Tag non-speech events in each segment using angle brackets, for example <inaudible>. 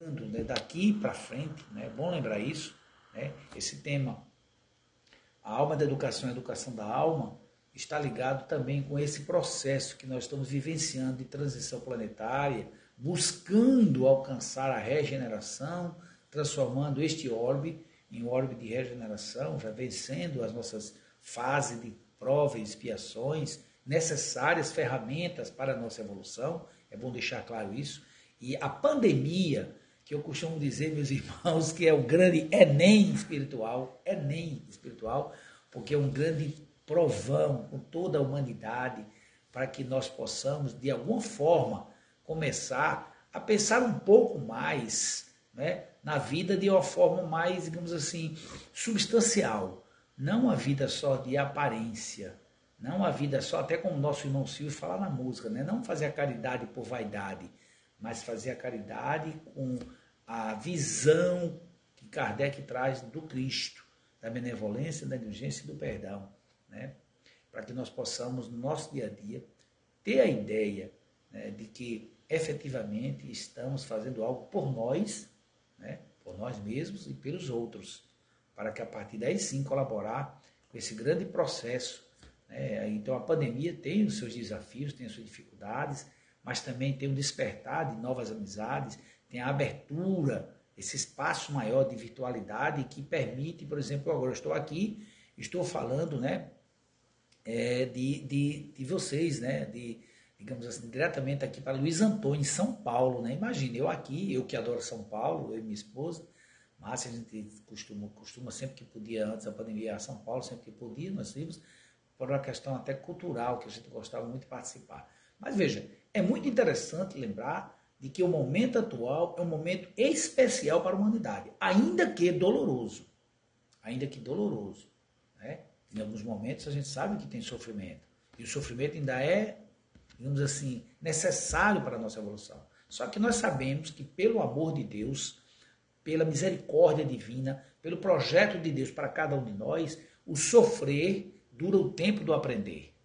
né, daqui para frente, né, é bom lembrar isso, né, esse tema, a alma da educação, a educação da alma, está ligado também com esse processo que nós estamos vivenciando de transição planetária, buscando alcançar a regeneração, transformando este orbe em um orbe de regeneração, já vencendo as nossas fases de provas e expiações, necessárias ferramentas para a nossa evolução, é bom deixar claro isso. E a pandemia, que eu costumo dizer, meus <laughs> irmãos, que é o grande Enem espiritual, Enem espiritual, porque é um grande provão com toda a humanidade para que nós possamos, de alguma forma, começar a pensar um pouco mais né, na vida de uma forma mais, digamos assim, substancial. Não a vida só de aparência, não a vida só, até como nosso irmão Silvio fala na música, né? não fazer a caridade por vaidade, mas fazer a caridade com a visão que Kardec traz do Cristo, da benevolência, da indulgência e do perdão. Né? Para que nós possamos, no nosso dia a dia, ter a ideia né, de que efetivamente estamos fazendo algo por nós, né, por nós mesmos e pelos outros, para que a partir daí sim colaborar com esse grande processo né? Então a pandemia tem os seus desafios, tem as suas dificuldades, mas também tem o despertar de novas amizades, tem a abertura, esse espaço maior de virtualidade que permite, por exemplo, agora eu estou aqui, estou falando né, é, de, de, de vocês, né, de, digamos assim, diretamente aqui para Luiz Antônio, em São Paulo. Né? Imagine, eu aqui, eu que adoro São Paulo, eu e minha esposa, Márcia, a gente costuma, costuma sempre que podia, antes da pandemia, a São Paulo, sempre que podia, nós íamos por uma questão até cultural, que a gente gostava muito de participar. Mas veja, é muito interessante lembrar de que o momento atual é um momento especial para a humanidade, ainda que doloroso. Ainda que doloroso. Né? Em alguns momentos a gente sabe que tem sofrimento. E o sofrimento ainda é, digamos assim, necessário para a nossa evolução. Só que nós sabemos que pelo amor de Deus, pela misericórdia divina, pelo projeto de Deus para cada um de nós, o sofrer dura o tempo do aprender.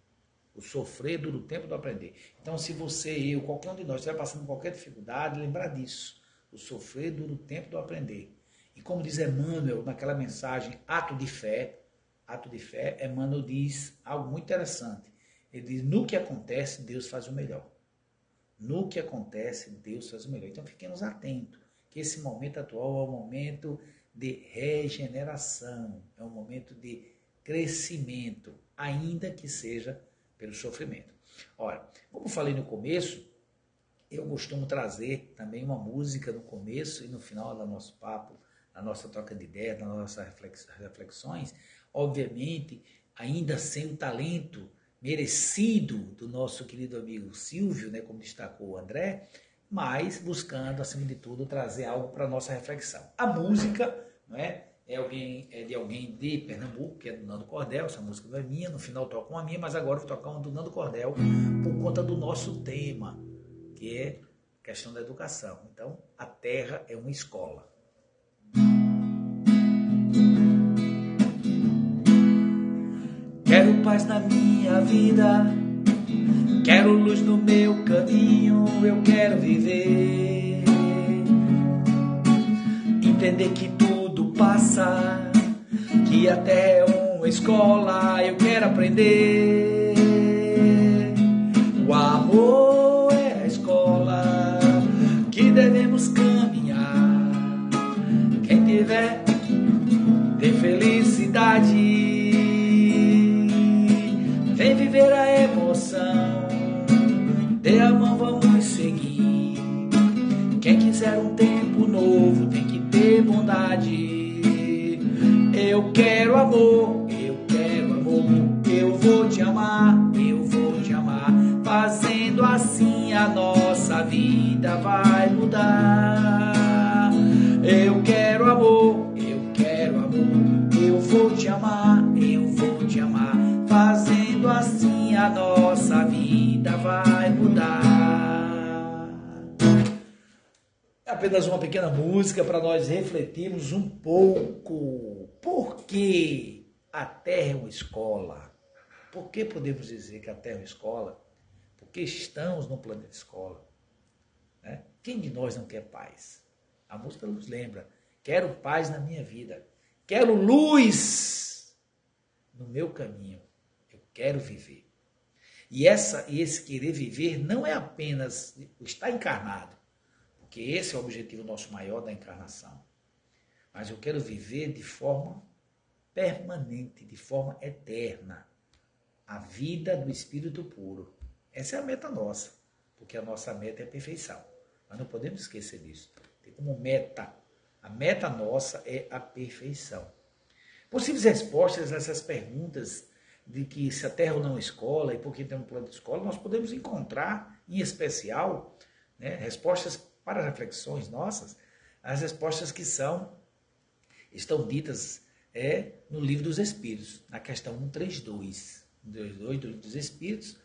O sofrer dura o tempo do aprender. Então, se você, eu, qualquer um de nós estiver passando qualquer dificuldade, lembrar disso. O sofrer dura o tempo do aprender. E como diz Emmanuel naquela mensagem, ato de fé, ato de fé, Emmanuel diz algo muito interessante. Ele diz, no que acontece, Deus faz o melhor. No que acontece, Deus faz o melhor. Então, fiquemos atentos, que esse momento atual é um momento de regeneração, é um momento de crescimento, ainda que seja pelo sofrimento. Ora, como falei no começo, eu costumo trazer também uma música no começo e no final do nosso papo, na nossa troca de ideias, nas nossas reflexões, obviamente, ainda sem o talento merecido do nosso querido amigo Silvio, né, como destacou o André, mas buscando, acima de tudo, trazer algo para a nossa reflexão. A música, não é? É, alguém, é de alguém de Pernambuco, que é do Nando Cordel, essa música não é minha, no final toco uma minha, mas agora vou tocar uma do Nando Cordel por conta do nosso tema, que é questão da educação. Então, a terra é uma escola. Quero paz na minha vida, quero luz no meu caminho, eu quero viver. Entender que tu passa, que até uma escola eu quero aprender. O amor Eu quero amor, eu quero amor, eu vou te amar, eu vou te amar. Fazendo assim a nossa vida vai mudar. Eu quero amor, eu quero amor, eu vou te amar, eu vou te amar. Fazendo assim a nossa vida vai mudar. É apenas uma pequena música para nós refletirmos um pouco por que a Terra é uma escola? Por que podemos dizer que a Terra é uma escola? Porque estamos no planeta escola. Né? Quem de nós não quer paz? A música nos lembra. Quero paz na minha vida. Quero luz no meu caminho. Eu quero viver. E, essa, esse querer viver não é apenas estar encarnado, porque esse é o objetivo nosso maior da encarnação. Mas eu quero viver de forma permanente, de forma eterna. A vida do Espírito puro. Essa é a meta nossa, porque a nossa meta é a perfeição. Nós não podemos esquecer disso. Tem como meta. A meta nossa é a perfeição. Possíveis respostas a essas perguntas de que se a Terra não é escola e por que tem um plano de escola, nós podemos encontrar, em especial, né, respostas para reflexões nossas, as respostas que são estão ditas é, no livro dos Espíritos, na questão 132. 132 do livro dos Espíritos,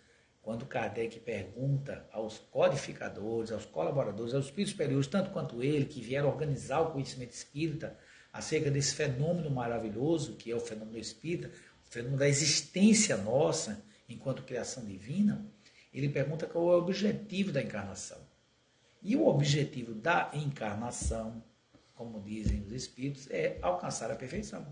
quando Kardec pergunta aos codificadores, aos colaboradores, aos espíritos superiores, tanto quanto ele, que vieram organizar o conhecimento espírita, acerca desse fenômeno maravilhoso que é o fenômeno espírita, o fenômeno da existência nossa enquanto criação divina, ele pergunta qual é o objetivo da encarnação. E o objetivo da encarnação, como dizem os espíritos, é alcançar a perfeição.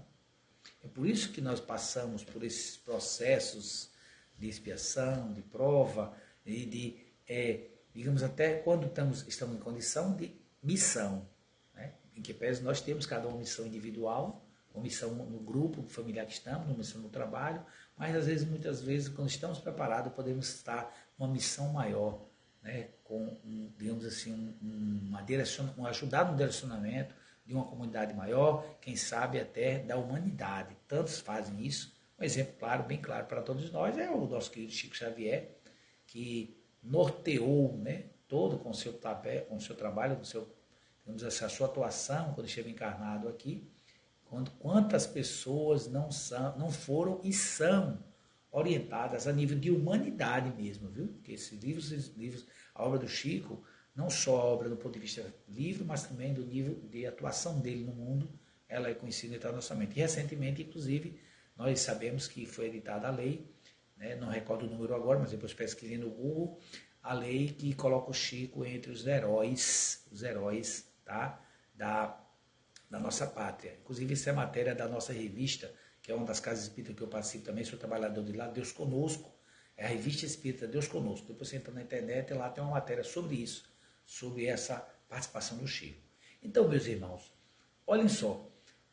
É por isso que nós passamos por esses processos de expiação, de prova e de, é, digamos, até quando estamos, estamos em condição de missão, né? em que pese nós temos cada uma missão individual, uma missão no grupo familiar que estamos, uma missão no trabalho, mas às vezes, muitas vezes, quando estamos preparados, podemos estar numa missão maior, né? com, um, digamos assim, um, uma um ajudar no direcionamento de uma comunidade maior, quem sabe até da humanidade. Tantos fazem isso, um exemplo claro, bem claro para todos nós é o nosso querido Chico Xavier, que norteou né, todo com seu, com seu trabalho, com seu, digamos assim, a sua atuação quando esteve encarnado aqui, quando, quantas pessoas não, são, não foram e são orientadas a nível de humanidade mesmo, viu? Porque esses livros, esses livros, a obra do Chico, não só a obra do ponto de vista livre, mas também do nível de atuação dele no mundo, ela é conhecida internacionalmente. E recentemente, inclusive, nós sabemos que foi editada a lei, né, não recordo o número agora, mas depois pesquisei no Google, a lei que coloca o Chico entre os heróis, os heróis tá, da, da nossa pátria. Inclusive, isso é matéria da nossa revista, que é uma das casas espíritas que eu participo também, sou trabalhador de lá, Deus Conosco, é a revista espírita Deus Conosco. Depois você entra na internet e lá tem uma matéria sobre isso, sobre essa participação do Chico. Então, meus irmãos, olhem só,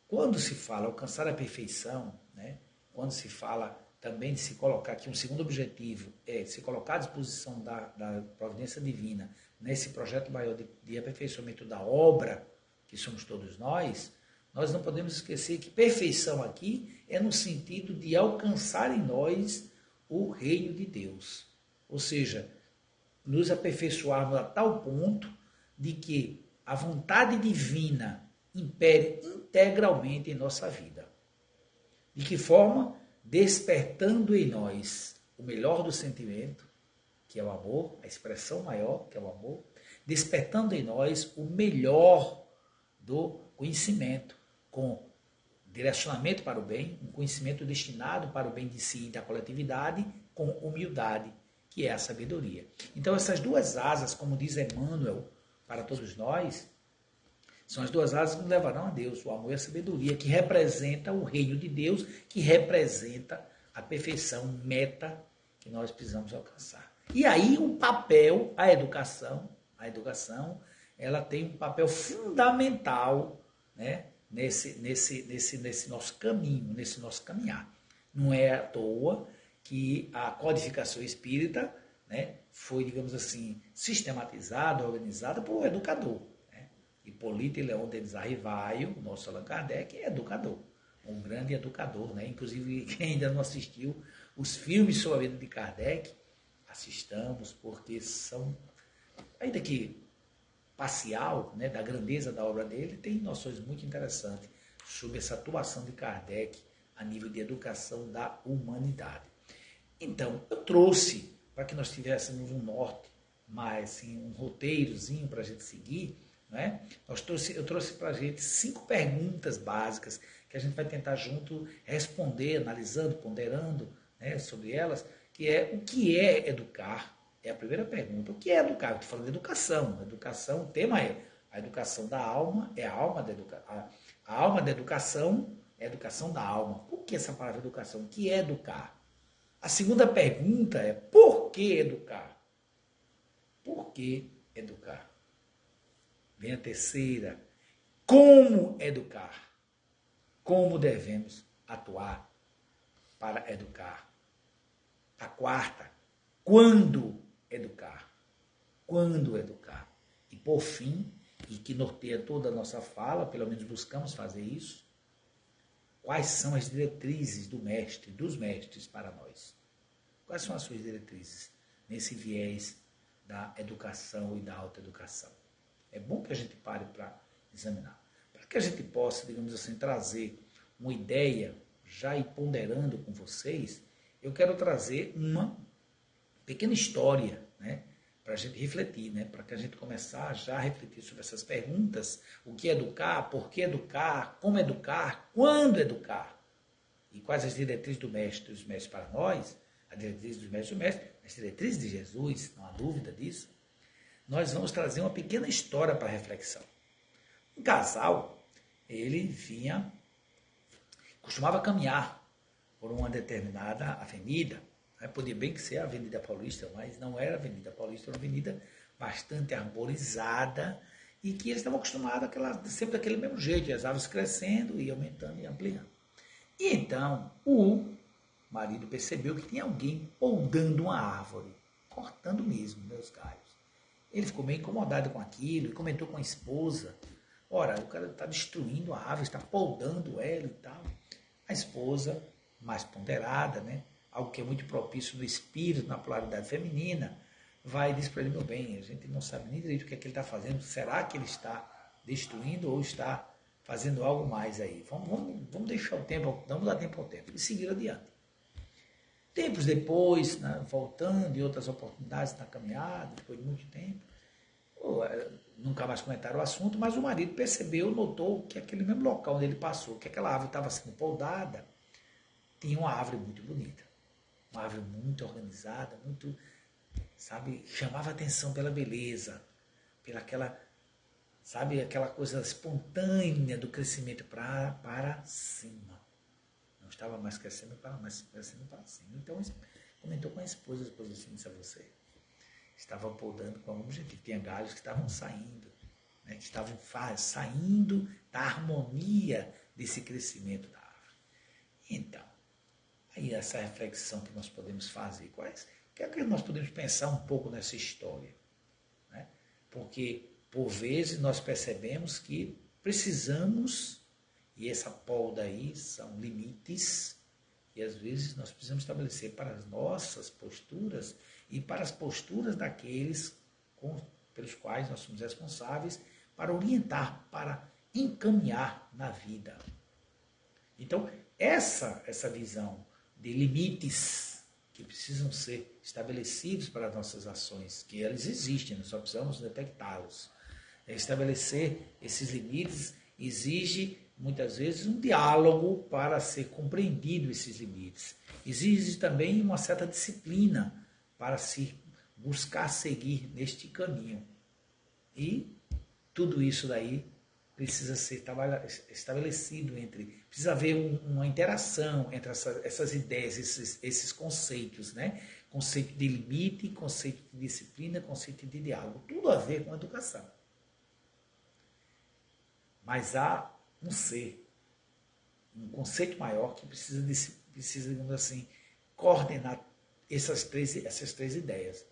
quando se fala alcançar a perfeição, né? quando se fala também de se colocar aqui um segundo objetivo, é se colocar à disposição da, da providência divina nesse projeto maior de, de aperfeiçoamento da obra, que somos todos nós, nós não podemos esquecer que perfeição aqui é no sentido de alcançar em nós o reino de Deus. Ou seja, nos aperfeiçoarmos a tal ponto de que a vontade divina impere integralmente em nossa vida. De que forma? Despertando em nós o melhor do sentimento, que é o amor, a expressão maior, que é o amor, despertando em nós o melhor do conhecimento, com direcionamento para o bem, um conhecimento destinado para o bem de si e da coletividade, com humildade, que é a sabedoria. Então, essas duas asas, como diz Emmanuel, para todos nós, são as duas asas que nos levarão a Deus, o amor e a sabedoria, que representa o reino de Deus, que representa a perfeição, meta que nós precisamos alcançar. E aí o papel, a educação, a educação, ela tem um papel fundamental, né, nesse, nesse, nesse, nesse nosso caminho, nesse nosso caminhar. Não é à toa que a codificação espírita né, foi, digamos assim, sistematizada, organizada por um educador. Hipólito Leão Denis Arrivaio, nosso Allan Kardec, é educador, um grande educador, né? Inclusive, <laughs> quem ainda não assistiu os filmes sobre a vida de Kardec, assistamos, porque são, ainda que parcial, né, da grandeza da obra dele, tem noções muito interessantes sobre essa atuação de Kardec a nível de educação da humanidade. Então, eu trouxe, para que nós tivéssemos um norte, mais assim, um roteirozinho para a gente seguir, né? Trouxe, eu trouxe para a gente cinco perguntas básicas que a gente vai tentar junto responder, analisando, ponderando né, sobre elas, que é o que é educar? É a primeira pergunta. O que é educar? Estou falando de educação. Educação, o tema é A educação da alma é a alma da educação. A alma da educação é a educação da alma. Por que essa palavra educação? O que é educar? A segunda pergunta é por que educar? Por que educar? Vem a terceira. Como educar? Como devemos atuar para educar? A quarta, quando educar? Quando educar? E por fim, e que norteia toda a nossa fala, pelo menos buscamos fazer isso, quais são as diretrizes do mestre, dos mestres para nós? Quais são as suas diretrizes nesse viés da educação e da autoeducação? É bom que a gente pare para examinar. Para que a gente possa, digamos assim, trazer uma ideia, já ir ponderando com vocês, eu quero trazer uma pequena história, né? Para a gente refletir, né? Para que a gente começar já a refletir sobre essas perguntas: o que educar, por que educar, como educar, quando educar, e quais as diretrizes do mestre, dos mestres para nós, a diretriz dos mestres do mestre, as diretrizes de Jesus, não há dúvida disso. Nós vamos trazer uma pequena história para reflexão. Um casal, ele vinha, costumava caminhar por uma determinada avenida. Né? Podia bem que ser a Avenida Paulista, mas não era a Avenida Paulista, era uma avenida bastante arborizada e que eles estavam acostumados àquela, sempre daquele mesmo jeito, as árvores crescendo e aumentando e ampliando. E então o marido percebeu que tinha alguém podando uma árvore, cortando mesmo meus galhos. Ele ficou meio incomodado com aquilo e comentou com a esposa. Ora, o cara está destruindo a árvore, está podando ela e tal. A esposa mais ponderada, né? Algo que é muito propício no espírito, na polaridade feminina, vai e diz para ele, meu bem, a gente não sabe nem direito o que é que ele está fazendo, será que ele está destruindo ou está fazendo algo mais aí? Vamos, vamos, vamos deixar o tempo, vamos dar tempo ao tempo e seguir adiante. Tempos depois, né, voltando e outras oportunidades na caminhada, depois de muito tempo, é, nunca mais comentaram o assunto, mas o marido percebeu, notou que aquele mesmo local onde ele passou, que aquela árvore estava sendo podada, tinha uma árvore muito bonita. Uma árvore muito organizada, muito, sabe, chamava atenção pela beleza, pela aquela, sabe, aquela coisa espontânea do crescimento pra, para cima. Não estava mais crescendo para, mas crescendo para cima. Então, comentou com a esposa, a esposa assim, disse a você. Estava podando com algum objetivo. Tinha galhos que estavam saindo, né, que estavam saindo da harmonia desse crescimento da árvore. Então, Essa reflexão que nós podemos fazer, quais? O que é que nós podemos pensar um pouco nessa história? Né? Porque, por vezes, nós percebemos que precisamos, e essa polda aí são limites, e às vezes nós precisamos estabelecer para as nossas posturas e para as posturas daqueles com, pelos quais nós somos responsáveis para orientar, para encaminhar na vida. Então, essa, essa visão de limites que precisam ser estabelecidos para as nossas ações, que eles existem, nós só precisamos detectá-los. É estabelecer esses limites exige muitas vezes um diálogo para ser compreendido esses limites. Exige também uma certa disciplina para se buscar seguir neste caminho. E tudo isso daí precisa ser estabelecido entre, precisa haver uma interação entre essa, essas ideias, esses, esses conceitos, né? Conceito de limite, conceito de disciplina, conceito de diálogo, tudo a ver com a educação. Mas há um ser, um conceito maior que precisa, de, precisa digamos assim, coordenar essas três, essas três ideias,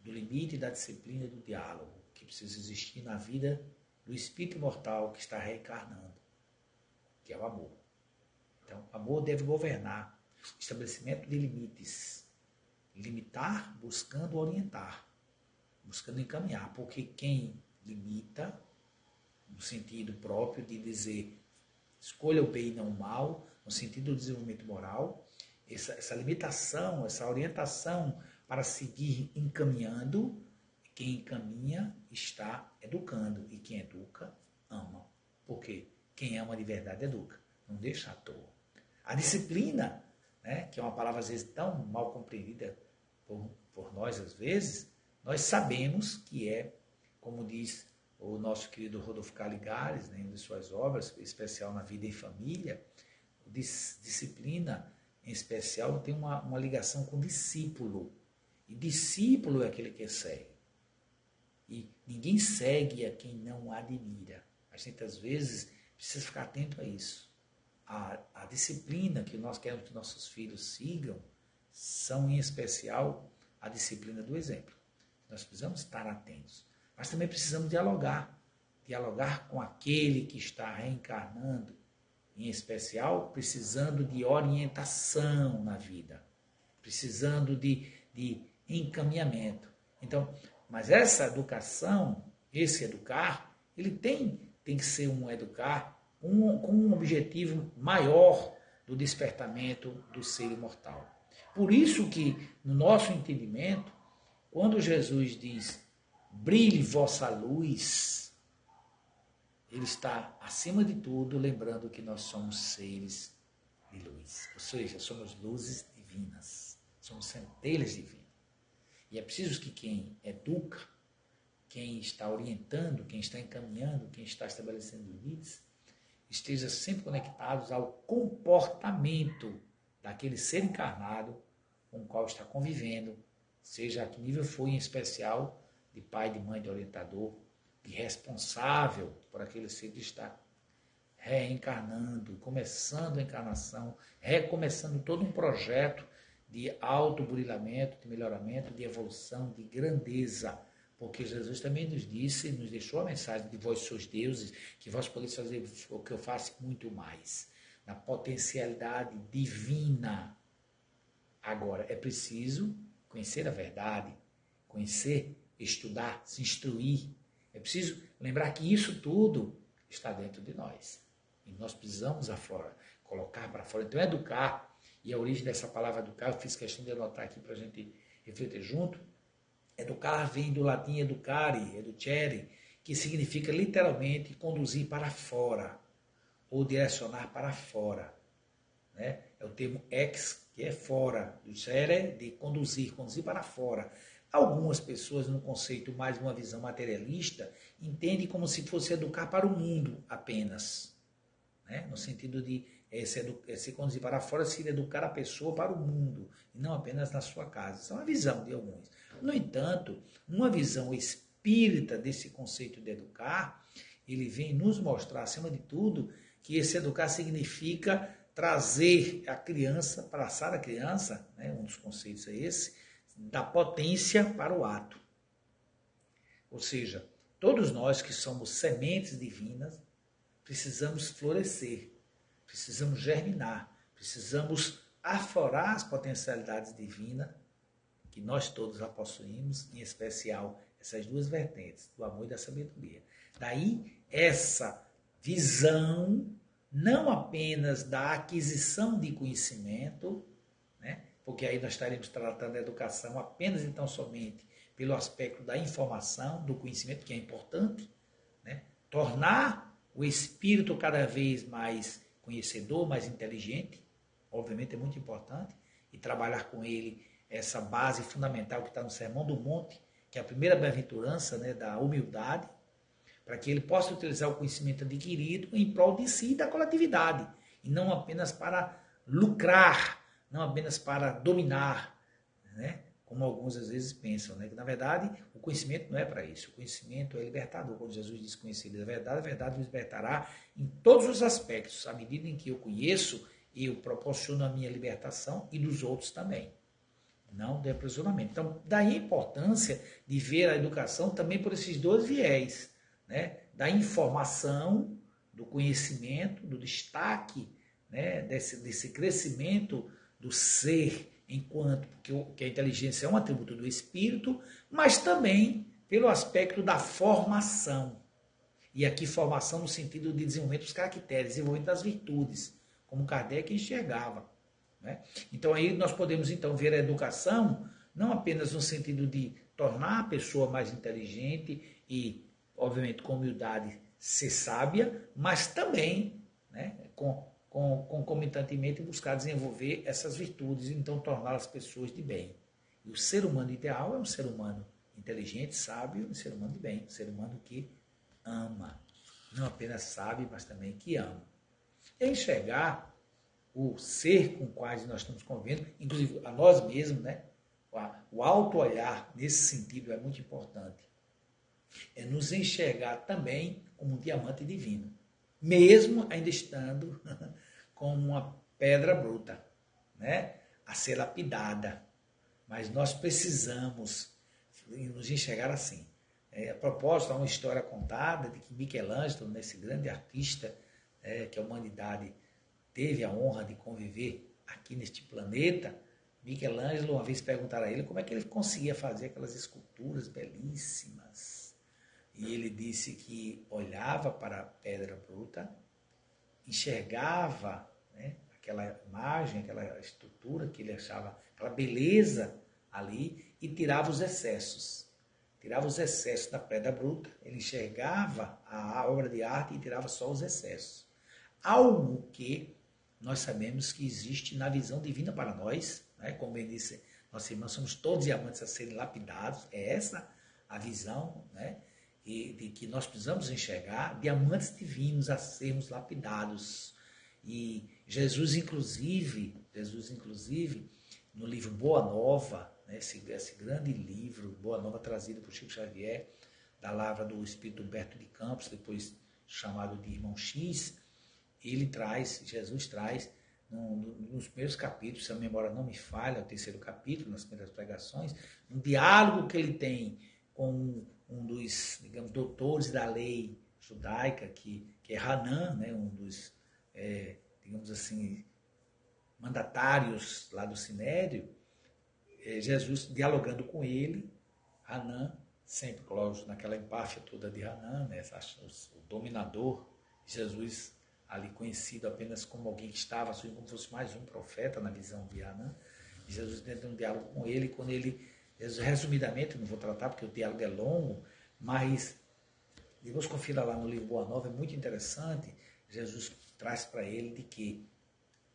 do limite, da disciplina e do diálogo, que precisa existir na vida do espírito imortal que está reencarnando, que é o amor. Então, o amor deve governar estabelecimento de limites, limitar buscando orientar, buscando encaminhar, porque quem limita, no sentido próprio de dizer escolha o bem e não o mal, no sentido do desenvolvimento moral, essa, essa limitação, essa orientação para seguir encaminhando quem encaminha está educando e quem educa ama. Porque quem ama de verdade educa, não deixa à toa. A disciplina, né, que é uma palavra às vezes tão mal compreendida por, por nós às vezes, nós sabemos que é, como diz o nosso querido Rodolfo Caligares, né, em uma de suas obras, especial na vida em família, disciplina em especial tem uma, uma ligação com discípulo. E discípulo é aquele que segue. E ninguém segue a quem não admira. A gente às vezes precisa ficar atento a isso. A, a disciplina que nós queremos que nossos filhos sigam são, em especial, a disciplina do exemplo. Nós precisamos estar atentos. Mas também precisamos dialogar. Dialogar com aquele que está reencarnando, em especial, precisando de orientação na vida, precisando de, de encaminhamento. Então, mas essa educação, esse educar, ele tem, tem que ser um educar um, com um objetivo maior do despertamento do ser imortal. Por isso que, no nosso entendimento, quando Jesus diz, brilhe vossa luz, ele está, acima de tudo, lembrando que nós somos seres de luz. Ou seja, somos luzes divinas, somos centelhas divinas. E é preciso que quem educa, quem está orientando, quem está encaminhando, quem está estabelecendo limites, esteja sempre conectados ao comportamento daquele ser encarnado com o qual está convivendo, seja a que nível for, em especial de pai, de mãe, de orientador, de responsável por aquele ser que está reencarnando, começando a encarnação, recomeçando todo um projeto de autoburilamento, de melhoramento, de evolução, de grandeza. Porque Jesus também nos disse, nos deixou a mensagem de vós sois deuses, que vós podeis fazer o que eu faço muito mais. Na potencialidade divina. Agora, é preciso conhecer a verdade, conhecer, estudar, se instruir. É preciso lembrar que isso tudo está dentro de nós. E nós precisamos afora, colocar para fora. Então, educar e a origem dessa palavra educar, eu fiz questão de anotar aqui para a gente refletir junto. Educar vem do latim educare, educere, que significa literalmente conduzir para fora, ou direcionar para fora. Né? É o termo ex, que é fora, ducere, de conduzir, conduzir para fora. Algumas pessoas, no conceito mais uma visão materialista, entendem como se fosse educar para o mundo apenas, né? no sentido de é se, é se conduzir para fora, se educar a pessoa para o mundo, e não apenas na sua casa. Isso é uma visão de alguns. No entanto, uma visão espírita desse conceito de educar, ele vem nos mostrar, acima de tudo, que esse educar significa trazer a criança, passar a criança, né, um dos conceitos é esse, da potência para o ato. Ou seja, todos nós que somos sementes divinas, precisamos florescer precisamos germinar, precisamos aflorar as potencialidades divinas que nós todos já possuímos, em especial essas duas vertentes, do amor e da sabedoria. Daí essa visão não apenas da aquisição de conhecimento, né? porque aí nós estaremos tratando a educação apenas então somente pelo aspecto da informação, do conhecimento, que é importante, né? tornar o espírito cada vez mais conhecedor, mais inteligente, obviamente é muito importante, e trabalhar com ele essa base fundamental que está no Sermão do Monte, que é a primeira bem-aventurança né, da humildade, para que ele possa utilizar o conhecimento adquirido em prol de si e da coletividade, e não apenas para lucrar, não apenas para dominar, né? como alguns às vezes pensam, né? que na verdade o conhecimento não é para isso, o conhecimento é libertador. Quando Jesus diz conhecer a verdade, a verdade nos libertará em todos os aspectos, à medida em que eu conheço, eu proporciono a minha libertação e dos outros também. Não de aprisionamento. Então, daí a importância de ver a educação também por esses dois viés, né? da informação, do conhecimento, do destaque, né? desse, desse crescimento do ser enquanto que a inteligência é um atributo do espírito, mas também pelo aspecto da formação. E aqui formação no sentido de desenvolvimento dos caracteres, desenvolvimento das virtudes, como Kardec enxergava. Né? Então aí nós podemos então ver a educação não apenas no sentido de tornar a pessoa mais inteligente e, obviamente, com humildade ser sábia, mas também né, com com, concomitantemente buscar desenvolver essas virtudes e então torná-las pessoas de bem. E o ser humano ideal é um ser humano inteligente, sábio, um ser humano de bem, um ser humano que ama. Não apenas sabe, mas também que ama. É enxergar o ser com o qual nós estamos convivendo, inclusive a nós mesmos, né? O auto-olhar nesse sentido é muito importante. É nos enxergar também como um diamante divino, mesmo ainda estando <laughs> como uma pedra bruta, né? A ser lapidada. Mas nós precisamos nos enxergar assim. É, a propósito, há uma história contada de que Michelangelo, nesse grande artista é, que a humanidade teve a honra de conviver aqui neste planeta, Michelangelo uma vez perguntaram a ele como é que ele conseguia fazer aquelas esculturas belíssimas. E ele disse que olhava para a pedra bruta, enxergava né, aquela imagem, aquela estrutura que ele achava, aquela beleza ali e tirava os excessos. Tirava os excessos da pedra bruta, ele enxergava a obra de arte e tirava só os excessos. Algo que nós sabemos que existe na visão divina para nós, né? como bem disse nossa irmã, somos todos diamantes a serem lapidados, é essa a visão, né? E de que nós precisamos enxergar diamantes divinos a sermos lapidados. E Jesus, inclusive, Jesus, inclusive, no livro Boa Nova, né, esse, esse grande livro, Boa Nova, trazido por Chico Xavier, da lavra do Espírito Humberto de Campos, depois chamado de Irmão X, ele traz, Jesus traz, no, no, nos primeiros capítulos, se a memória não me falha, o terceiro capítulo, nas primeiras pregações, um diálogo que ele tem com um dos, digamos, doutores da lei judaica, que, que é Hanan, né, um dos, é, digamos assim, mandatários lá do Sinédrio, é, Jesus dialogando com ele, Hanan, sempre, lógico, naquela empáfia toda de Hanan, né, o dominador, Jesus ali conhecido apenas como alguém que estava, assim, como fosse mais um profeta na visão de Hanan, e Jesus tenta um diálogo com ele, quando ele, resumidamente, não vou tratar porque o diálogo é longo, mas depois confira lá no livro Boa Nova, é muito interessante, Jesus traz para ele de que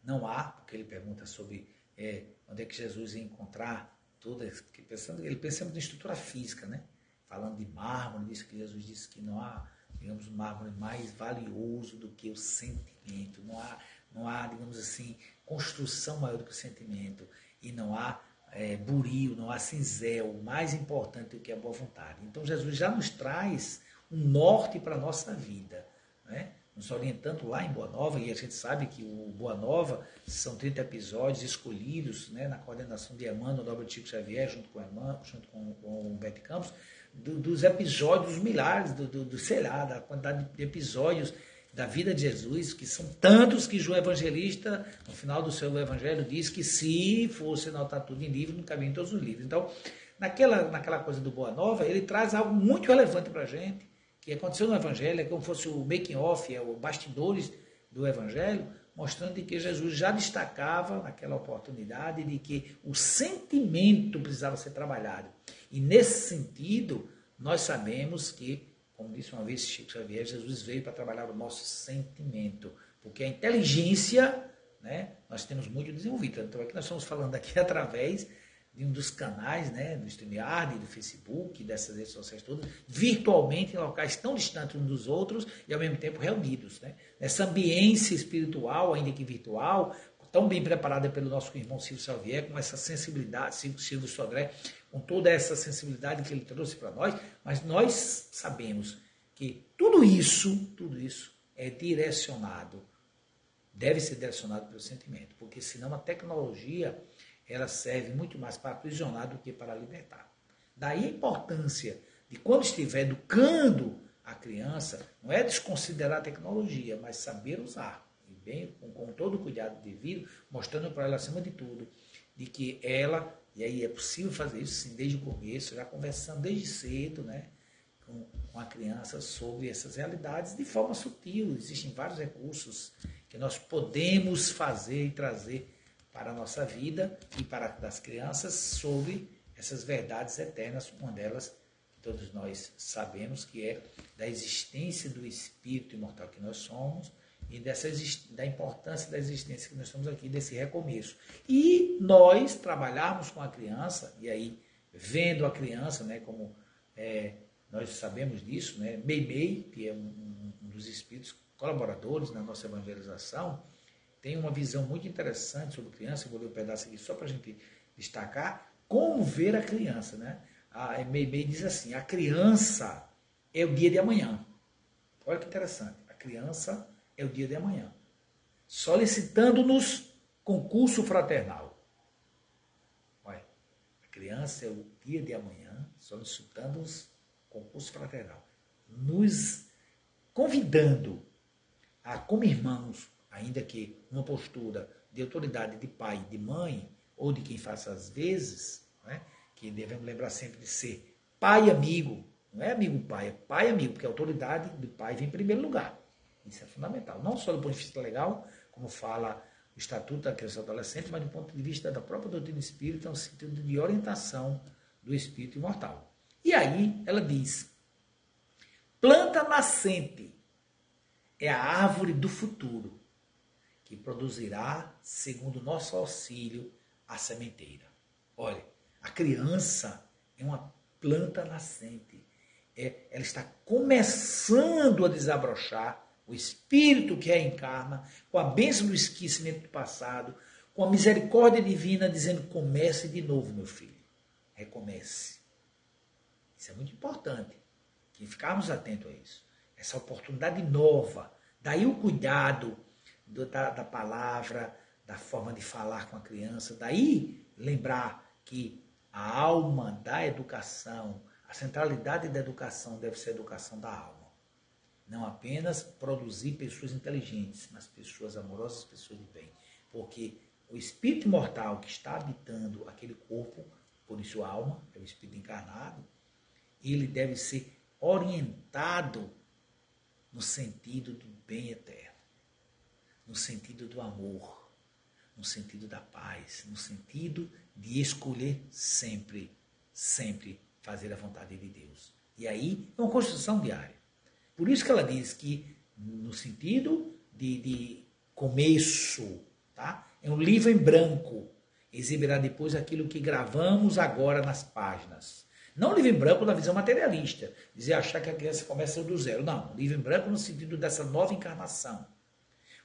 não há, porque ele pergunta sobre é, onde é que Jesus ia encontrar tudo, pensando, ele pensa em estrutura física, né? Falando de mármore, diz que Jesus disse que não há, digamos, mármore mais valioso do que o sentimento. Não há, não há, digamos assim, construção maior do que o sentimento. E não há é, burio, não há cinzel mais importante do que a boa vontade. Então Jesus já nos traz um norte para a nossa vida. Né? nos orientando lá em Boa Nova, e a gente sabe que o Boa Nova são 30 episódios escolhidos né, na coordenação de Emmanuel, Dobra Chico Xavier, junto com, Emmanuel, junto com, com o Humberto Campos, do, dos episódios, dos milhares, do, do, do, sei lá, da quantidade de episódios da vida de Jesus, que são tantos que João Evangelista, no final do seu evangelho, diz que se fosse anotar tudo em livro, não cabia em todos os livros. Então, naquela, naquela coisa do Boa Nova, ele traz algo muito relevante para a gente, que aconteceu no Evangelho, é como fosse o making off, é o bastidores do Evangelho, mostrando que Jesus já destacava naquela oportunidade de que o sentimento precisava ser trabalhado. E nesse sentido, nós sabemos que, como disse uma vez Chico Xavier, Jesus veio para trabalhar o nosso sentimento, porque a inteligência, né, nós temos muito desenvolvida. Então, aqui nós estamos falando aqui <laughs> através de um dos canais, né, do StreamYard, do Facebook, dessas redes sociais todas, virtualmente em locais tão distantes uns dos outros e ao mesmo tempo reunidos. Né? Nessa ambiência espiritual, ainda que virtual, tão bem preparada pelo nosso irmão Silvio Xavier, com essa sensibilidade, Silvio, Silvio Sodré, com toda essa sensibilidade que ele trouxe para nós, mas nós sabemos que tudo isso, tudo isso é direcionado, deve ser direcionado pelo sentimento, porque senão a tecnologia ela serve muito mais para aprisionar do que para libertar. Daí a importância de quando estiver educando a criança, não é desconsiderar a tecnologia, mas saber usar, e bem, com, com todo o cuidado devido, mostrando para ela, acima de tudo, de que ela, e aí é possível fazer isso sim, desde o começo, já conversando desde cedo, né, com, com a criança sobre essas realidades de forma sutil. Existem vários recursos que nós podemos fazer e trazer para a nossa vida e para das crianças sobre essas verdades eternas, uma delas que todos nós sabemos que é da existência do espírito imortal que nós somos e dessa da importância da existência que nós estamos aqui, desse recomeço. E nós trabalharmos com a criança, e aí vendo a criança né, como é, nós sabemos disso, né? Meimei, que é um, um dos espíritos colaboradores na nossa evangelização, tem uma visão muito interessante sobre criança, eu vou ler um pedaço aqui só para a gente destacar, como ver a criança, né? A Meimei diz assim, a criança é o dia de amanhã. Olha que interessante, a criança é o dia de amanhã. Solicitando-nos concurso fraternal. Olha, a criança é o dia de amanhã, solicitando-nos concurso fraternal. Nos convidando a, como irmãos, ainda que uma postura de autoridade de pai de mãe, ou de quem faça às vezes, né, que devemos lembrar sempre de ser pai amigo, não é amigo pai, é pai amigo, porque a autoridade do pai vem em primeiro lugar. Isso é fundamental. Não só do ponto de vista legal, como fala o Estatuto da Criança e Adolescente, mas do ponto de vista da própria doutrina espírita, no sentido de orientação do espírito imortal. E aí ela diz: planta nascente é a árvore do futuro, que produzirá, segundo nosso auxílio, a sementeira. Olha, a criança é uma planta nascente. É, ela está começando a desabrochar o espírito que a encarna, com a bênção do esquecimento do passado, com a misericórdia divina, dizendo: comece de novo, meu filho. Recomece. Isso é muito importante. Que ficarmos atentos a isso essa oportunidade nova. Daí o cuidado do, da, da palavra, da forma de falar com a criança. Daí lembrar que a alma da educação, a centralidade da educação deve ser a educação da alma. Não apenas produzir pessoas inteligentes, mas pessoas amorosas, pessoas de bem. Porque o espírito imortal que está habitando aquele corpo, por isso a alma, é o espírito encarnado, ele deve ser orientado no sentido do bem eterno, no sentido do amor, no sentido da paz, no sentido de escolher sempre, sempre fazer a vontade de Deus. E aí é uma construção diária. Por isso que ela diz que, no sentido de, de começo, tá? é um livro em branco, exibirá depois aquilo que gravamos agora nas páginas. Não livro em branco na visão materialista, dizer achar que a criança começa do zero. Não, livro em branco no sentido dessa nova encarnação.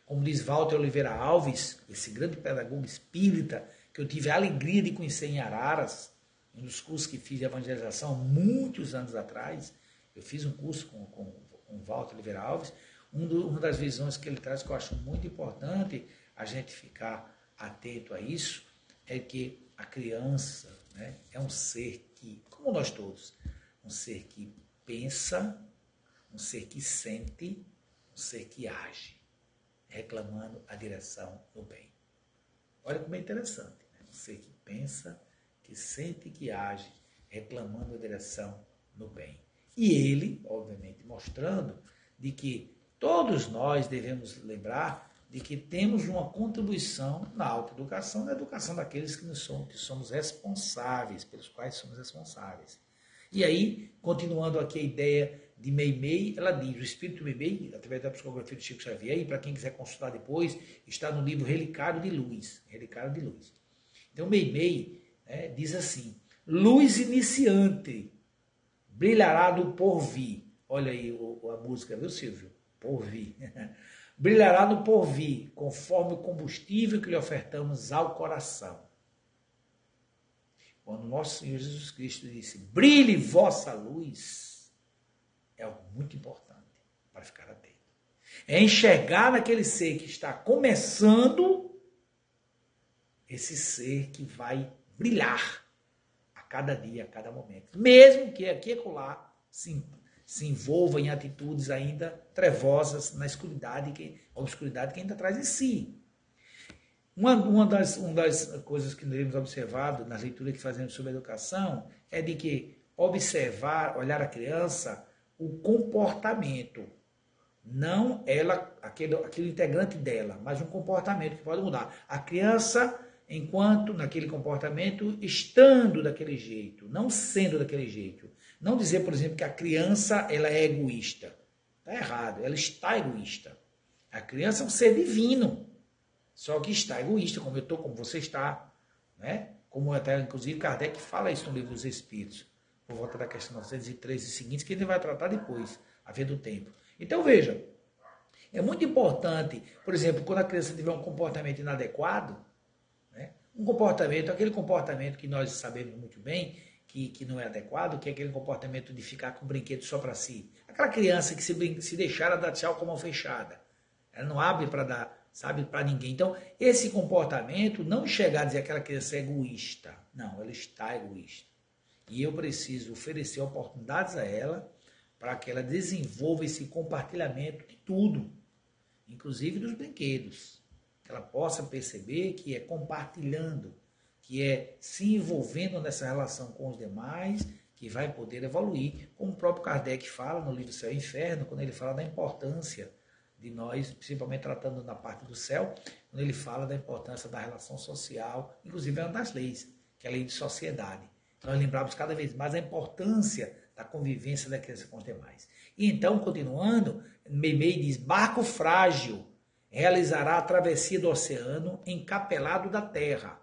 Como diz Walter Oliveira Alves, esse grande pedagogo espírita que eu tive a alegria de conhecer em Araras, um dos cursos que fiz de evangelização muitos anos atrás. Eu fiz um curso com, com, com Walter Oliveira Alves. Um do, uma das visões que ele traz que eu acho muito importante a gente ficar atento a isso é que a criança né, é um ser que, como nós todos, um ser que pensa, um ser que sente, um ser que age, reclamando a direção do bem. Olha como é interessante, né? ser que pensa, que sente, que age, reclamando a direção no bem. E ele, obviamente, mostrando de que todos nós devemos lembrar de que temos uma contribuição na autoeducação, na educação daqueles que, somos, que somos responsáveis, pelos quais somos responsáveis. E aí, continuando aqui a ideia de Meimei, ela diz, o espírito Meimei, através da psicografia de Chico Xavier, e para quem quiser consultar depois, está no livro Relicário de Luz. Relicário de Luz. Então, Meimei né, diz assim, luz iniciante, brilhará do porvir. Olha aí a música, viu, Silvio? Porvir. <laughs> brilhará no porvir, conforme o combustível que lhe ofertamos ao coração. Quando nosso Senhor Jesus Cristo disse, brilhe vossa luz, é algo muito importante para ficar atento. É enxergar naquele ser que está começando, esse ser que vai brilhar a cada dia, a cada momento. Mesmo que aqui e acolá se se envolva em atitudes ainda trevosas na escuridade, que, obscuridade que ainda traz em si. Uma, uma, das, uma das coisas que nós temos observado nas leituras que fazemos sobre educação é de que observar, olhar a criança, o comportamento, não ela, aquele, aquele integrante dela, mas um comportamento que pode mudar. A criança, enquanto naquele comportamento, estando daquele jeito, não sendo daquele jeito. Não dizer, por exemplo, que a criança ela é egoísta. Está errado, ela está egoísta. A criança é um ser divino, só que está egoísta, como eu estou, como você está. Né? Como até, inclusive, Kardec fala isso no livro dos Espíritos. Por volta da questão 903 e seguintes, que gente vai tratar depois, a ver do tempo. Então veja, é muito importante, por exemplo, quando a criança tiver um comportamento inadequado, né, um comportamento, aquele comportamento que nós sabemos muito bem, que, que não é adequado, que é aquele comportamento de ficar com o brinquedo só para si. Aquela criança que se, se deixar dar tchau com mão fechada. Ela não abre para dar, sabe, para ninguém. Então, esse comportamento, não chegar a dizer que aquela criança é egoísta. Não, ela está egoísta. E eu preciso oferecer oportunidades a ela para que ela desenvolva esse compartilhamento de tudo, inclusive dos brinquedos. Que ela possa perceber que é compartilhando, que é se envolvendo nessa relação com os demais, que vai poder evoluir, como o próprio Kardec fala no livro Céu e Inferno, quando ele fala da importância de nós, principalmente tratando na parte do céu, quando ele fala da importância da relação social, inclusive é uma das leis, que é a lei de sociedade. Nós lembramos cada vez mais a importância da convivência da criança com os demais. E então, continuando, Meimei diz: barco frágil realizará a travessia do oceano encapelado da terra,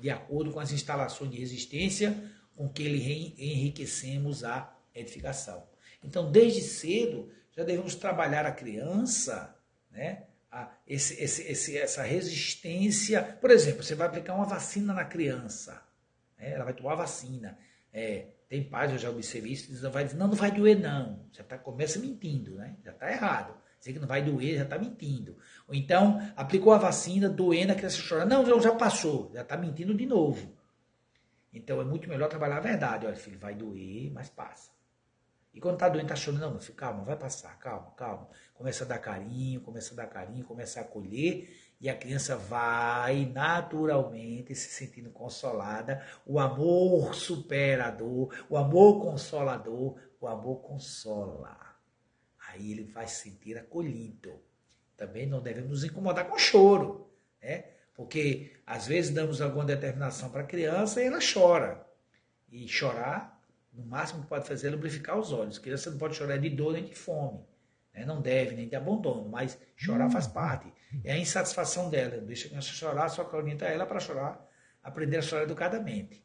de acordo com as instalações de resistência com que ele enriquecemos a edificação. Então, desde cedo, já devemos trabalhar a criança, né? A, esse, esse, esse, essa resistência. Por exemplo, você vai aplicar uma vacina na criança, né? ela vai tomar vacina. É, tem pais, eu já observei isso, dizem, vai dizer, não, não vai doer não. Já tá, começa mentindo, né? Já está errado. Dizer que não vai doer, já está mentindo. Ou então, aplicou a vacina, doendo, a criança chora. Não, já passou, já está mentindo de novo. Então, é muito melhor trabalhar a verdade. Olha, filho, vai doer, mas passa. E quando tá doente, tá chorando, não, meu filho, calma, vai passar, calma, calma. Começa a dar carinho, começa a dar carinho, começa a acolher, e a criança vai naturalmente se sentindo consolada. O amor supera a dor, o amor consolador, o amor consola. Aí ele vai se sentir acolhido. Também não devemos nos incomodar com choro, né? Porque às vezes damos alguma determinação para a criança e ela chora. E chorar no máximo que pode fazer é lubrificar os olhos. A criança não pode chorar de dor nem de fome. Né? Não deve, nem de abandono, mas chorar faz parte. É a insatisfação dela. Deixa a criança chorar, só que orienta ela para chorar, aprender a chorar educadamente.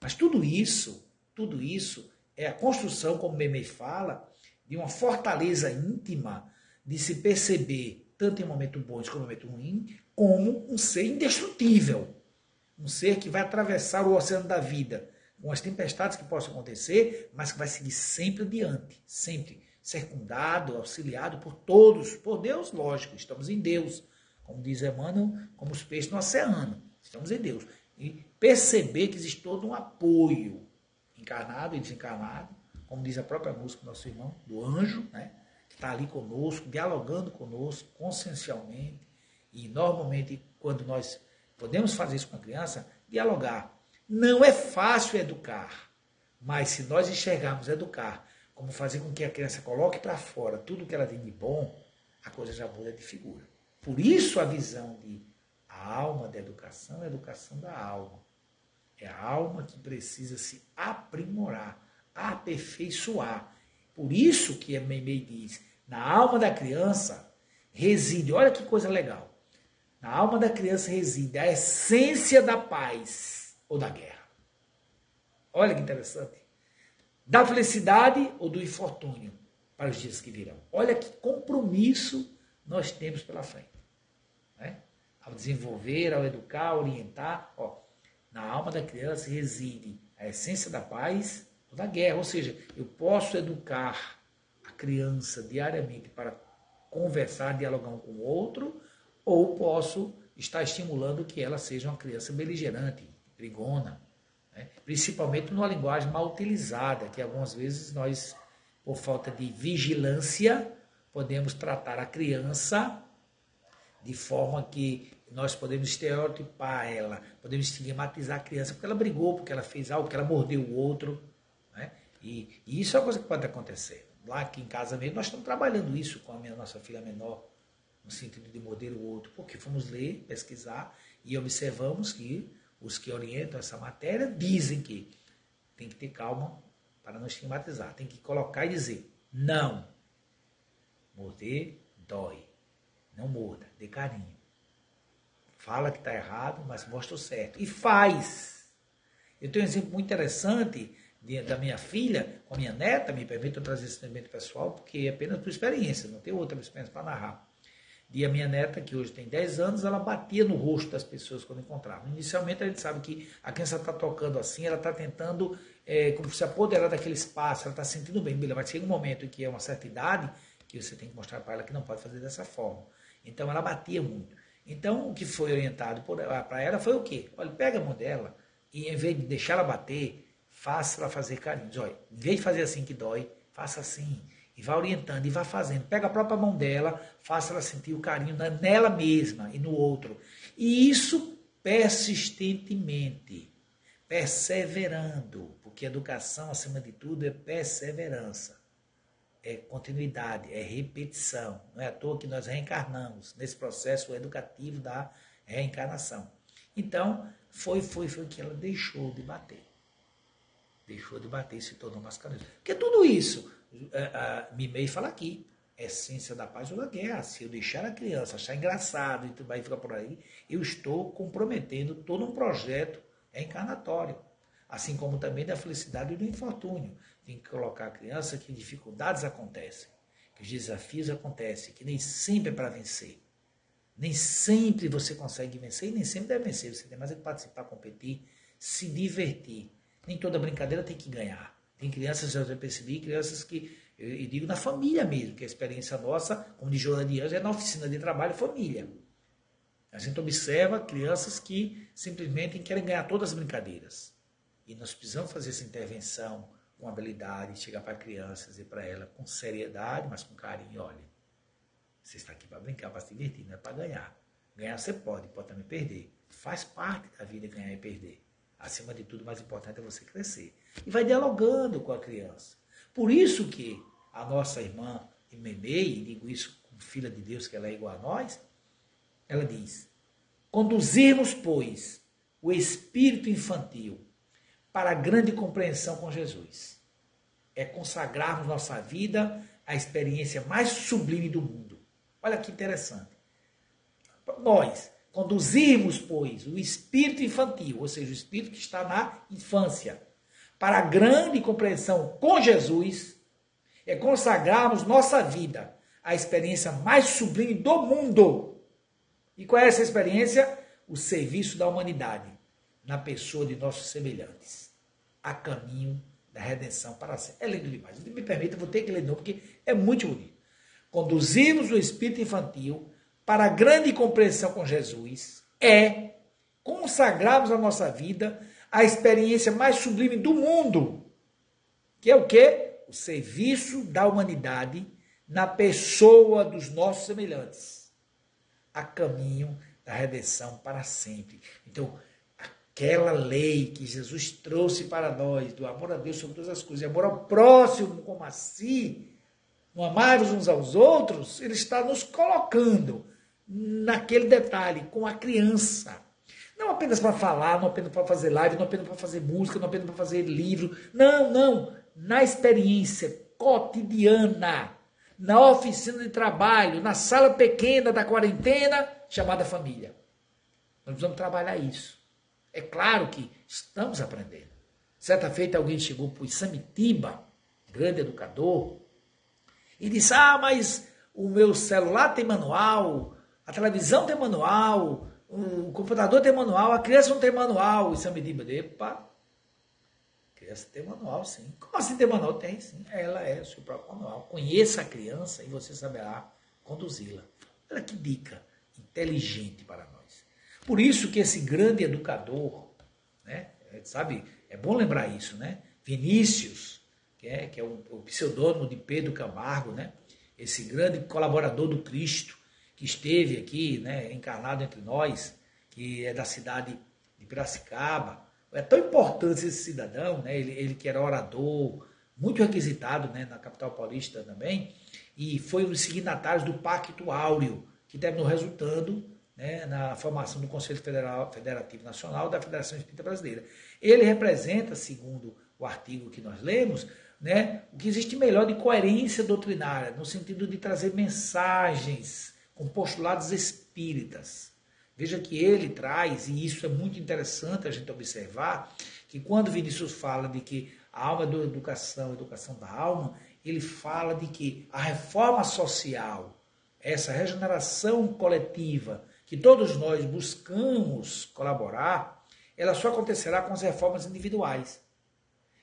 Mas tudo isso, tudo isso é a construção, como Memei fala, de uma fortaleza íntima de se perceber, tanto em momentos bons como em momentos ruins, como um ser indestrutível. Um ser que vai atravessar o oceano da vida com as tempestades que possam acontecer, mas que vai seguir sempre adiante, sempre circundado, auxiliado por todos, por Deus, lógico, estamos em Deus, como diz Emmanuel, como os peixes no oceano, estamos em Deus. E perceber que existe todo um apoio, encarnado e desencarnado, como diz a própria música do nosso irmão, do anjo, né? que está ali conosco, dialogando conosco, consciencialmente, e normalmente quando nós podemos fazer isso com a criança, dialogar, não é fácil educar, mas se nós enxergarmos educar como fazer com que a criança coloque para fora tudo que ela tem de bom, a coisa já muda de figura. Por isso a visão de a alma da educação é a educação da alma. É a alma que precisa se aprimorar, aperfeiçoar. Por isso que a Meimei diz, na alma da criança reside, olha que coisa legal. Na alma da criança reside a essência da paz ou da guerra. Olha que interessante. Da felicidade ou do infortúnio para os dias que virão. Olha que compromisso nós temos pela frente. Né? Ao desenvolver, ao educar, orientar, ó, na alma da criança reside a essência da paz ou da guerra. Ou seja, eu posso educar a criança diariamente para conversar, dialogar um com o outro, ou posso estar estimulando que ela seja uma criança beligerante, brigona, né? principalmente numa linguagem mal utilizada, que algumas vezes nós, por falta de vigilância, podemos tratar a criança de forma que nós podemos estereotipar ela, podemos estigmatizar a criança porque ela brigou, porque ela fez algo, porque ela mordeu o outro. Né? E, e, isso é uma coisa que pode acontecer. Lá aqui em casa mesmo, nós estamos trabalhando isso com a minha, nossa filha menor, no sentido de morder o outro, porque fomos ler, pesquisar e observamos que os que orientam essa matéria dizem que tem que ter calma para não estigmatizar. Tem que colocar e dizer: não. Morder dói. Não morda, dê carinho. Fala que está errado, mas mostra o certo. E faz. Eu tenho um exemplo muito interessante da minha filha com a minha neta, me permito trazer esse elemento pessoal, porque é apenas por experiência, não tem outra experiência para narrar. E a minha neta, que hoje tem 10 anos, ela batia no rosto das pessoas quando encontrava. Inicialmente a gente sabe que a criança está tocando assim, ela está tentando é, como se apoderar daquele espaço, ela está sentindo bem. Vai chegar um momento em que é uma certa idade que você tem que mostrar para ela que não pode fazer dessa forma. Então ela batia muito. Então o que foi orientado para ela foi o quê? Olha, pega a mão dela e em vez de deixar ela bater, faça ela fazer carinhos. Olha, em vez de fazer assim que dói, faça assim. E vá orientando e vá fazendo. Pega a própria mão dela, faça ela sentir o carinho nela mesma e no outro. E isso persistentemente, perseverando, porque educação, acima de tudo, é perseverança, é continuidade, é repetição. Não é à toa que nós reencarnamos nesse processo educativo da reencarnação. Então, foi, foi, foi que ela deixou de bater deixou de bater e se tornou mascarista. Porque tudo isso, a, a Mimei fala aqui, essência da paz ou da guerra. Se eu deixar a criança achar engraçado e vai ficar por aí, eu estou comprometendo todo um projeto encarnatório. Assim como também da felicidade e do infortúnio. Tem que colocar a criança que dificuldades acontecem, que os desafios acontecem, que nem sempre é para vencer. Nem sempre você consegue vencer e nem sempre deve vencer. Você tem mais é que participar, competir, se divertir. Nem toda brincadeira tem que ganhar. Tem crianças, já percebi, crianças que, eu digo na família mesmo, que a experiência nossa, como de Anjos, é na oficina de trabalho família. A gente observa crianças que simplesmente querem ganhar todas as brincadeiras. E nós precisamos fazer essa intervenção com habilidade, chegar para a criança, dizer para ela com seriedade, mas com carinho, olha, você está aqui para brincar, para se divertir, não é para ganhar. Ganhar você pode, pode também perder. Faz parte da vida ganhar e perder. Acima de tudo, o mais importante é você crescer. E vai dialogando com a criança. Por isso que a nossa irmã Memei, digo isso como filha de Deus, que ela é igual a nós, ela diz: conduzirmos, pois, o espírito infantil para a grande compreensão com Jesus. É consagrarmos nossa vida à experiência mais sublime do mundo. Olha que interessante. Nós, Conduzirmos, pois, o espírito infantil, ou seja, o espírito que está na infância, para a grande compreensão com Jesus, é consagrarmos nossa vida à experiência mais sublime do mundo. E qual é essa experiência? O serviço da humanidade, na pessoa de nossos semelhantes, a caminho da redenção para sempre. É lindo demais. Me permita, vou ter que ler de novo, porque é muito bonito. Conduzimos o espírito infantil para a grande compreensão com Jesus é consagrarmos a nossa vida à experiência mais sublime do mundo, que é o que? O serviço da humanidade na pessoa dos nossos semelhantes, a caminho da redenção para sempre. Então, aquela lei que Jesus trouxe para nós, do amor a Deus sobre todas as coisas, e amor ao próximo como assim, no amar uns aos outros, ele está nos colocando naquele detalhe, com a criança. Não apenas para falar, não apenas para fazer live, não apenas para fazer música, não apenas para fazer livro. Não, não. Na experiência cotidiana, na oficina de trabalho, na sala pequena da quarentena, chamada família. Nós precisamos trabalhar isso. É claro que estamos aprendendo. Certa feita alguém chegou para o Samitiba, grande educador, e disse: Ah, mas o meu celular tem manual, a televisão tem manual, o computador tem manual, a criança não tem manual. É medida. Epa, a criança tem manual, sim. Como assim tem manual? Tem, sim. Ela é o seu próprio manual. Conheça a criança e você saberá conduzi-la. Olha que dica inteligente para nós. Por isso que esse grande educador, né, sabe, é bom lembrar isso, né? Vinícius, que é, que é o, o pseudônimo de Pedro Camargo, né? Esse grande colaborador do Cristo, que esteve aqui, né, encarnado entre nós, que é da cidade de Piracicaba. É tão importante esse cidadão, né, ele, ele que era orador, muito requisitado né, na capital paulista também, e foi um dos signatários do Pacto Áureo, que terminou resultando né, na formação do Conselho Federal, Federativo Nacional da Federação Espírita Brasileira. Ele representa, segundo o artigo que nós lemos, né, o que existe melhor de coerência doutrinária, no sentido de trazer mensagens com postulados espíritas. Veja que ele traz, e isso é muito interessante a gente observar, que quando Vinícius fala de que a alma da educação, a educação da alma, ele fala de que a reforma social, essa regeneração coletiva que todos nós buscamos colaborar, ela só acontecerá com as reformas individuais.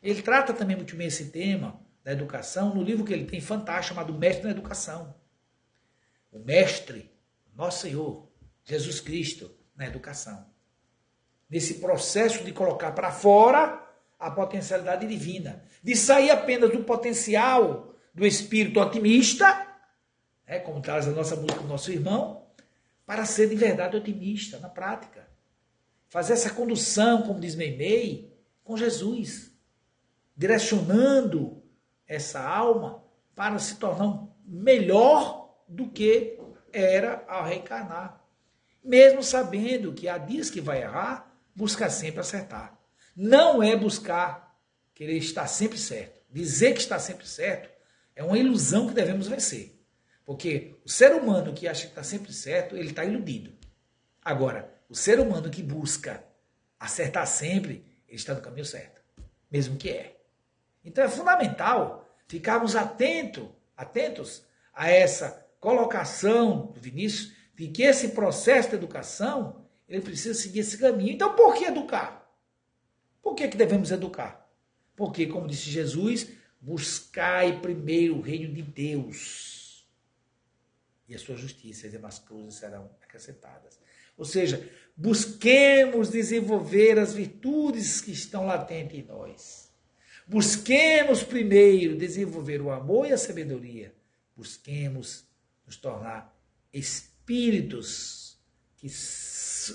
Ele trata também muito bem esse tema da educação no livro que ele tem fantástico chamado Mestre da Educação. O mestre, nosso Senhor, Jesus Cristo, na educação. Nesse processo de colocar para fora a potencialidade divina, de sair apenas do potencial do espírito otimista, né, como traz a nossa música do nosso irmão, para ser de verdade otimista na prática. Fazer essa condução, como diz Meimei, com Jesus, direcionando essa alma para se tornar melhor do que era ao reencarnar. Mesmo sabendo que há dias que vai errar, busca sempre acertar. Não é buscar querer estar sempre certo. Dizer que está sempre certo é uma ilusão que devemos vencer. Porque o ser humano que acha que está sempre certo, ele está iludido. Agora, o ser humano que busca acertar sempre, ele está no caminho certo. Mesmo que é. Então é fundamental ficarmos atento, atentos a essa colocação do Vinícius de que esse processo de educação ele precisa seguir esse caminho. Então, por que educar? Por que, que devemos educar? Porque, como disse Jesus, buscai primeiro o reino de Deus e a sua justiça, e as demais coisas serão acrescentadas. Ou seja, busquemos desenvolver as virtudes que estão latentes em nós. Busquemos primeiro desenvolver o amor e a sabedoria. Busquemos nos tornar espíritos que,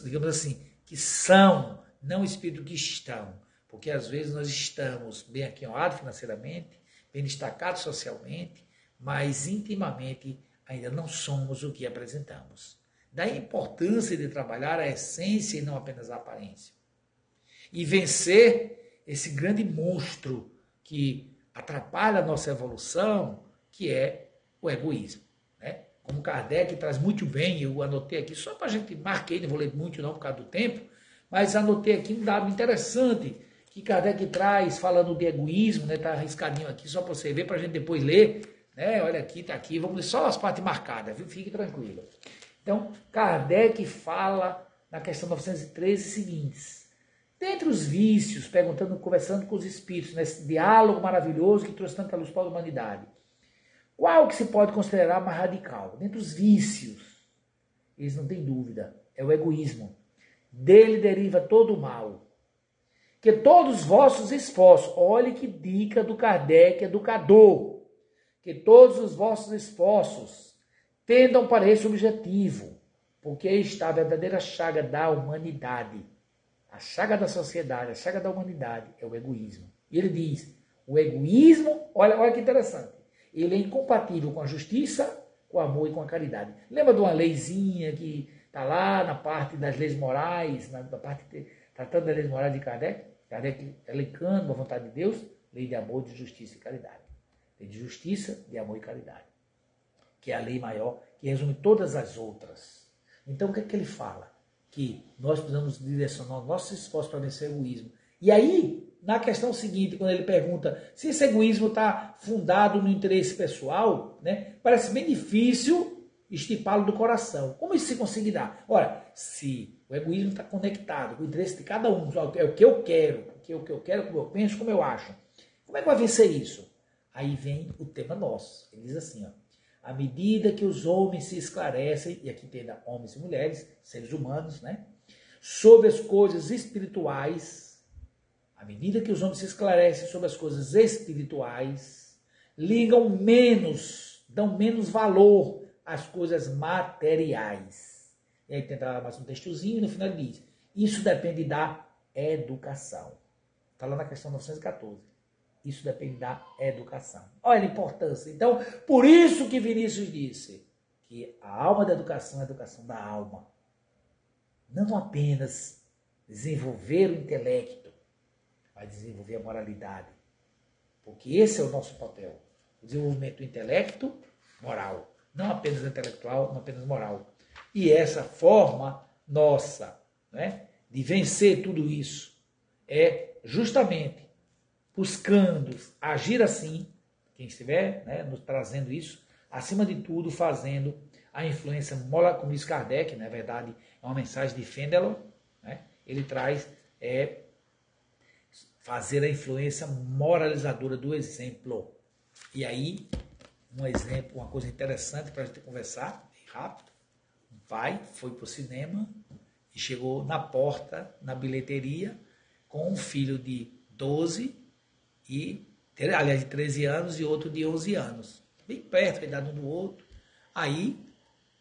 digamos assim, que são, não espíritos que estão. Porque às vezes nós estamos bem aquinhoados financeiramente, bem destacados socialmente, mas intimamente ainda não somos o que apresentamos. Daí a importância de trabalhar a essência e não apenas a aparência. E vencer esse grande monstro que atrapalha a nossa evolução, que é o egoísmo. Como Kardec traz muito bem, eu anotei aqui, só para a gente marquei, não vou ler muito não por causa do tempo, mas anotei aqui um dado interessante que Kardec traz falando de egoísmo, né? Tá arriscadinho aqui só para você ver, para a gente depois ler, né? Olha aqui, tá aqui, vamos ler só as partes marcadas, viu? Fique tranquilo. Então, Kardec fala na questão 913 seguintes. Dentre os vícios, perguntando, conversando com os espíritos, nesse diálogo maravilhoso que trouxe tanta luz para a humanidade, qual que se pode considerar mais radical? Dentre os vícios, eles não têm dúvida, é o egoísmo. Dele deriva todo o mal que todos os vossos esforços, olhe que dica do Kardec educador, que todos os vossos esforços tendam para esse objetivo, porque aí está a verdadeira chaga da humanidade. A chaga da sociedade, a chaga da humanidade é o egoísmo. E ele diz: o egoísmo, olha, olha que interessante, ele é incompatível com a justiça, com o amor e com a caridade. Lembra de uma leizinha que está lá na parte das leis morais, na, na parte tratando das leis morais de Kardec? Kardec elencando a vontade de Deus, lei de amor, de justiça e caridade. Lei de justiça, de amor e caridade. Que é a lei maior, que resume todas as outras. Então o que é que ele fala? Que nós precisamos direcionar o nosso esforço para vencer o egoísmo. E aí, na questão seguinte, quando ele pergunta se esse egoísmo está fundado no interesse pessoal, né, parece bem difícil estipá-lo do coração. Como isso se conseguirá? Ora, se o egoísmo está conectado com o interesse de cada um. É o que eu quero, o que eu quero, como eu penso, como eu acho. Como é que vai vencer isso? Aí vem o tema nosso. Ele diz assim, ó. À medida que os homens se esclarecem, e aqui tem homens e mulheres, seres humanos, né? Sobre as coisas espirituais, à medida que os homens se esclarecem sobre as coisas espirituais, ligam menos, dão menos valor às coisas materiais e aí tentar mais um textozinho e no final ele diz: Isso depende da educação. Está lá na questão 914. Isso depende da educação. Olha a importância. Então, por isso que Vinícius disse que a alma da educação é a educação da alma. Não apenas desenvolver o intelecto, mas desenvolver a moralidade. Porque esse é o nosso papel. O desenvolvimento do intelecto moral. Não apenas intelectual, não apenas moral. E essa forma nossa né, de vencer tudo isso é justamente buscando agir assim, quem estiver né, nos trazendo isso, acima de tudo fazendo a influência, como diz Kardec, na verdade é uma mensagem de Fendelon, né, ele traz é, fazer a influência moralizadora do exemplo. E aí, um exemplo, uma coisa interessante para a gente conversar, rápido. Um pai foi para o cinema e chegou na porta, na bilheteria, com um filho de 12 e, aliás, de 13 anos e outro de 11 anos. Bem perto, a idade um do outro. Aí,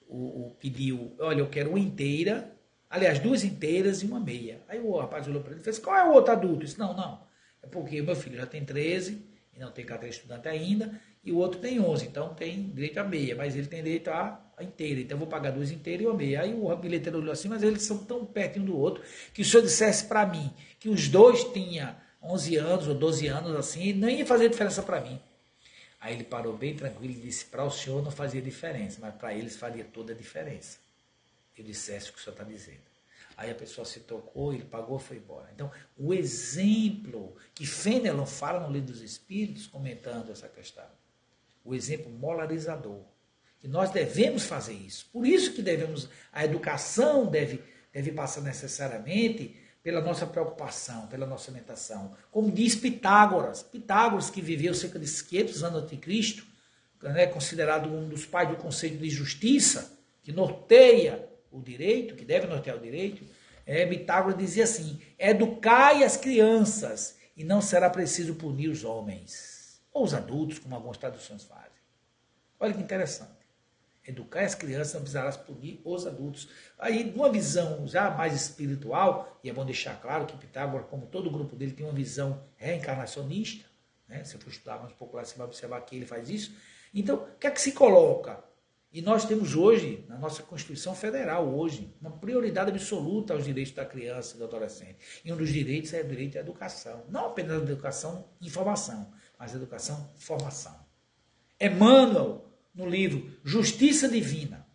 o, o pediu, olha, eu quero uma inteira, aliás, duas inteiras e uma meia. Aí o rapaz olhou para ele e fez, qual é o outro adulto? disse, não, não, é porque o meu filho já tem 13 e não tem carteira estudante ainda, e o outro tem 11, então tem direito a meia, mas ele tem direito a, a inteira, então eu vou pagar duas inteiras e uma meia. Aí o bilheteiro olhou assim, mas eles são tão perto um do outro, que se eu dissesse para mim que os dois tinham 11 anos ou 12 anos assim, nem ia fazer diferença para mim. Aí ele parou bem tranquilo e disse, para o senhor não fazia diferença, mas para eles faria toda a diferença. Eu dissesse o que o senhor está dizendo. Aí a pessoa se tocou, ele pagou e foi embora. Então, o exemplo que Fenelon fala no Livro dos Espíritos, comentando essa questão, o exemplo molarizador, que nós devemos fazer isso. Por isso que devemos, a educação deve, deve passar necessariamente pela nossa preocupação, pela nossa alimentação. Como diz Pitágoras, Pitágoras que viveu cerca de 500 anos antes de Cristo, é considerado um dos pais do conceito de justiça, que norteia o direito, que deve nortear o direito, é, Pitágoras dizia assim: educai as crianças e não será preciso punir os homens, ou os adultos, como algumas traduções fazem. Olha que interessante. Educar as crianças não precisará punir os adultos. Aí, numa visão já mais espiritual, e é bom deixar claro que Pitágoras, como todo o grupo dele, tem uma visão reencarnacionista. Né? Se eu for estudar mais um pouco lá, você vai observar que ele faz isso. Então, o que é que se coloca? E nós temos hoje, na nossa Constituição Federal, hoje, uma prioridade absoluta aos direitos da criança e do adolescente. E um dos direitos é o direito à educação. Não apenas a educação e informação, mas a educação e formação. Emmanuel, no livro Justiça Divina,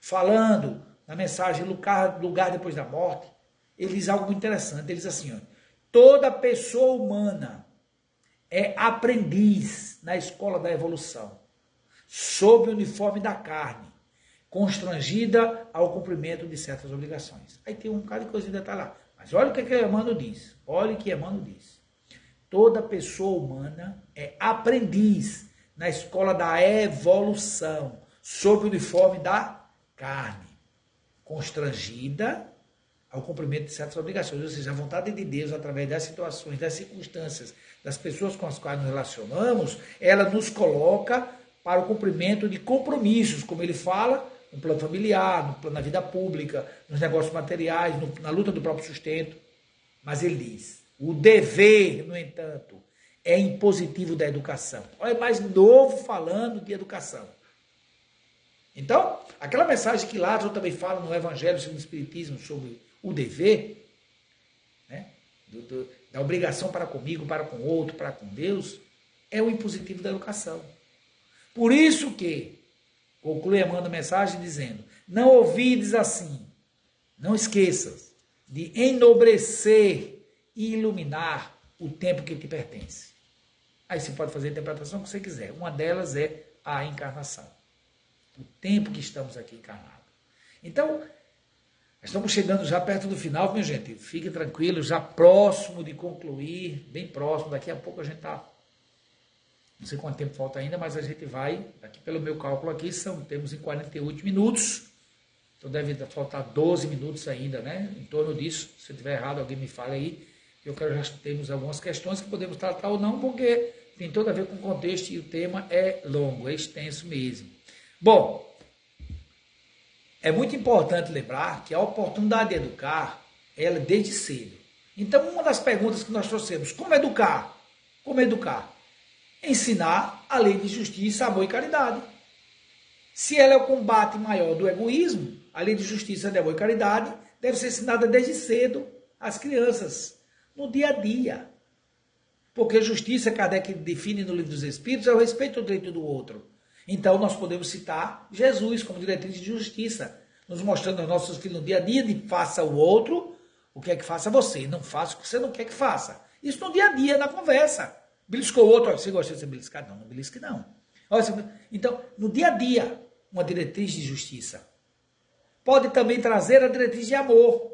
falando na mensagem Lugar, Lugar Depois da Morte, ele diz algo muito interessante. Ele diz assim, ó, toda pessoa humana é aprendiz na escola da evolução sob o uniforme da carne, constrangida ao cumprimento de certas obrigações. Aí tem um bocado de coisa detalhada. Mas olha o que, que Emmanuel diz. Olha o que Emmanuel diz. Toda pessoa humana é aprendiz na escola da evolução, sob o uniforme da carne, constrangida ao cumprimento de certas obrigações. Ou seja, a vontade de Deus, através das situações, das circunstâncias, das pessoas com as quais nos relacionamos, ela nos coloca para o cumprimento de compromissos, como ele fala, no plano familiar, no na vida pública, nos negócios materiais, no, na luta do próprio sustento. Mas ele diz: o dever, no entanto, é impositivo da educação. Olha, mais novo falando de educação. Então, aquela mensagem que Lázaro também fala no Evangelho segundo o Espiritismo sobre o dever, né, do, do, da obrigação para comigo, para com outro, para com Deus, é o impositivo da educação. Por isso que, conclui a mensagem dizendo, não ouvides assim, não esqueças de enobrecer e iluminar o tempo que te pertence. Aí você pode fazer a interpretação que você quiser. Uma delas é a encarnação. O tempo que estamos aqui encarnados. Então, estamos chegando já perto do final, minha gente. Fique tranquilo, já próximo de concluir, bem próximo. Daqui a pouco a gente está não sei quanto tempo falta ainda, mas a gente vai, aqui pelo meu cálculo aqui, são, temos em 48 minutos. Então deve faltar 12 minutos ainda, né? Em torno disso. Se eu estiver errado, alguém me fale aí. Eu quero já temos algumas questões que podemos tratar ou não, porque tem tudo a ver com o contexto e o tema é longo, é extenso mesmo. Bom, é muito importante lembrar que a oportunidade de educar, ela é desde cedo. Então, uma das perguntas que nós trouxemos, como educar? Como educar? Ensinar a lei de justiça, amor e caridade. Se ela é o combate maior do egoísmo, a lei de justiça, amor e caridade deve ser ensinada desde cedo às crianças, no dia a dia. Porque justiça, Kardec define no livro dos Espíritos, é o respeito ao direito do outro. Então nós podemos citar Jesus como diretriz de justiça, nos mostrando aos nossos filhos no dia a dia de faça o outro o que é que faça você, não faça o que você não quer que faça. Isso no dia a dia, na conversa. Beliscou o outro, você gosta de ser beliscado? Não, não belisque não. Então, no dia a dia, uma diretriz de justiça. Pode também trazer a diretriz de amor.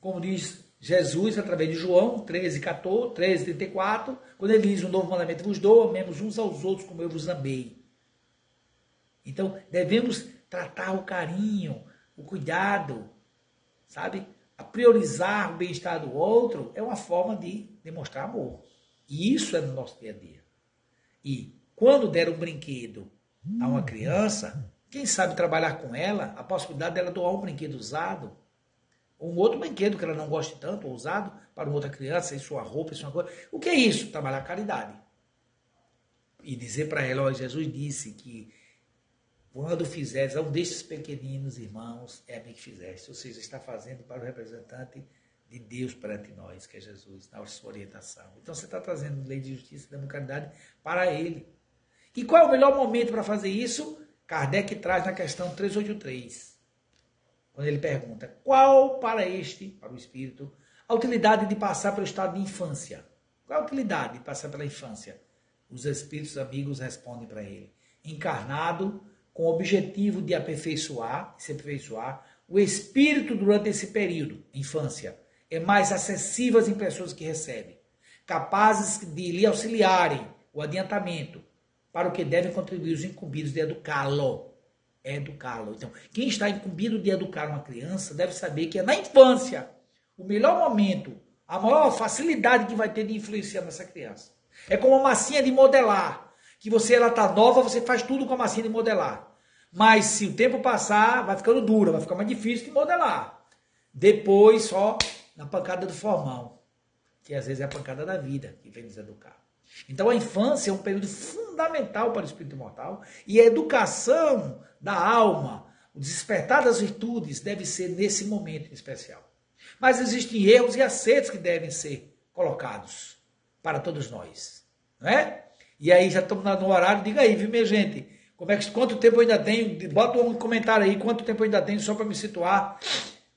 Como diz Jesus através de João 13, 14, 13, 34, quando ele diz: Um novo mandamento vos dou, amemos uns aos outros como eu vos amei. Então, devemos tratar o carinho, o cuidado, sabe? A priorizar o bem-estar do outro é uma forma de demonstrar amor. E isso é no nosso dia a dia. E quando der um brinquedo a uma criança, quem sabe trabalhar com ela, a possibilidade dela doar um brinquedo usado, um outro brinquedo que ela não goste tanto, ou usado, para outra criança, em sua roupa, em sua coisa. O que é isso? Trabalhar caridade. E dizer para ela, ó, Jesus disse que quando fizeres a um destes pequeninos irmãos, é a mim que fizeste. Ou seja, está fazendo para o representante de Deus perante nós, que é Jesus, na sua orientação. Então você está trazendo lei de justiça e democracia para ele. E qual é o melhor momento para fazer isso? Kardec traz na questão 383. Quando ele pergunta: qual para este, para o espírito, a utilidade de passar pelo estado de infância? Qual a utilidade de passar pela infância? Os espíritos amigos respondem para ele: encarnado com o objetivo de aperfeiçoar, se aperfeiçoar, o espírito durante esse período, infância, mais acessível às impressões que recebe, capazes de lhe auxiliarem o adiantamento, para o que devem contribuir os incumbidos de educá-lo. Educá-lo. Então, quem está incumbido de educar uma criança deve saber que é na infância o melhor momento, a maior facilidade que vai ter de influenciar nessa criança. É como uma massinha de modelar que você ela tá nova, você faz tudo com a massinha de modelar. Mas se o tempo passar, vai ficando dura, vai ficar mais difícil de modelar. Depois só na pancada do formão, que às vezes é a pancada da vida que vem nos educar. Então a infância é um período fundamental para o espírito imortal e a educação da alma, o despertar das virtudes deve ser nesse momento em especial. Mas existem erros e acertos que devem ser colocados para todos nós, não é? E aí já estamos no horário, diga aí, viu, minha gente? Como é que, quanto tempo eu ainda tenho? Bota um comentário aí, quanto tempo eu ainda tenho, só para me situar,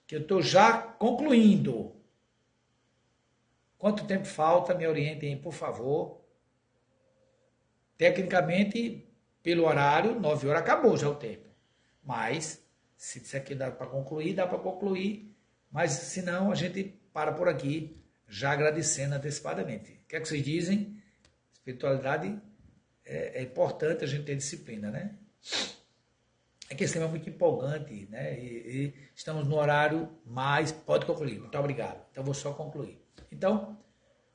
que eu estou já concluindo. Quanto tempo falta? Me orientem, por favor. Tecnicamente, pelo horário, 9 horas acabou já o tempo. Mas, se disser que dá para concluir, dá para concluir. Mas, se não, a gente para por aqui, já agradecendo antecipadamente. O que é que vocês dizem? Espiritualidade é, é, importante a gente ter disciplina, né? É que esse tema é muito empolgante, né? E, e estamos no horário mais. Pode concluir. Muito obrigado. Então, vou só concluir. Então,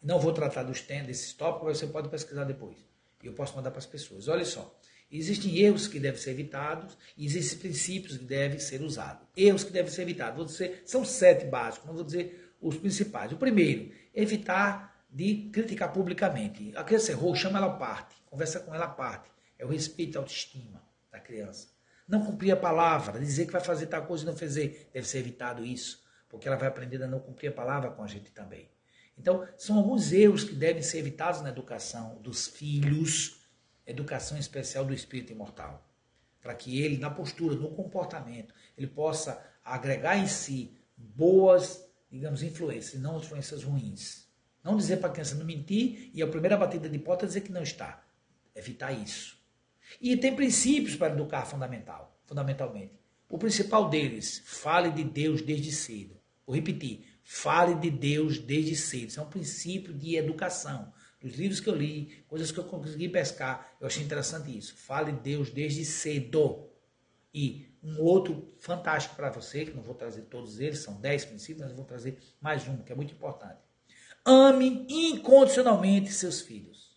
não vou tratar dos temas, desses tópicos, você pode pesquisar depois. E eu posso mandar para as pessoas. Olha só. Existem erros que devem ser evitados e existem princípios que devem ser usados. Erros que devem ser evitados. Vou dizer, são sete básicos, não vou dizer os principais. O primeiro, evitar de criticar publicamente. A criança errou, chama ela à parte, conversa com ela à parte. É o respeito à autoestima da criança. Não cumprir a palavra, dizer que vai fazer tal coisa e não fazer, deve ser evitado isso, porque ela vai aprender a não cumprir a palavra com a gente também. Então, são alguns erros que devem ser evitados na educação dos filhos, educação especial do espírito imortal, para que ele, na postura, no comportamento, ele possa agregar em si boas, digamos, influências, não influências ruins. Não dizer para a criança não mentir e a primeira batida de porta dizer que não está. Evitar isso. E tem princípios para educar fundamental, fundamentalmente. O principal deles, fale de Deus desde cedo. Vou repetir, fale de Deus desde cedo. Isso é um princípio de educação. Dos livros que eu li, coisas que eu consegui pescar, eu achei interessante isso. Fale de Deus desde cedo. E um outro fantástico para você, que não vou trazer todos eles, são dez princípios, mas eu vou trazer mais um, que é muito importante. Ame incondicionalmente seus filhos.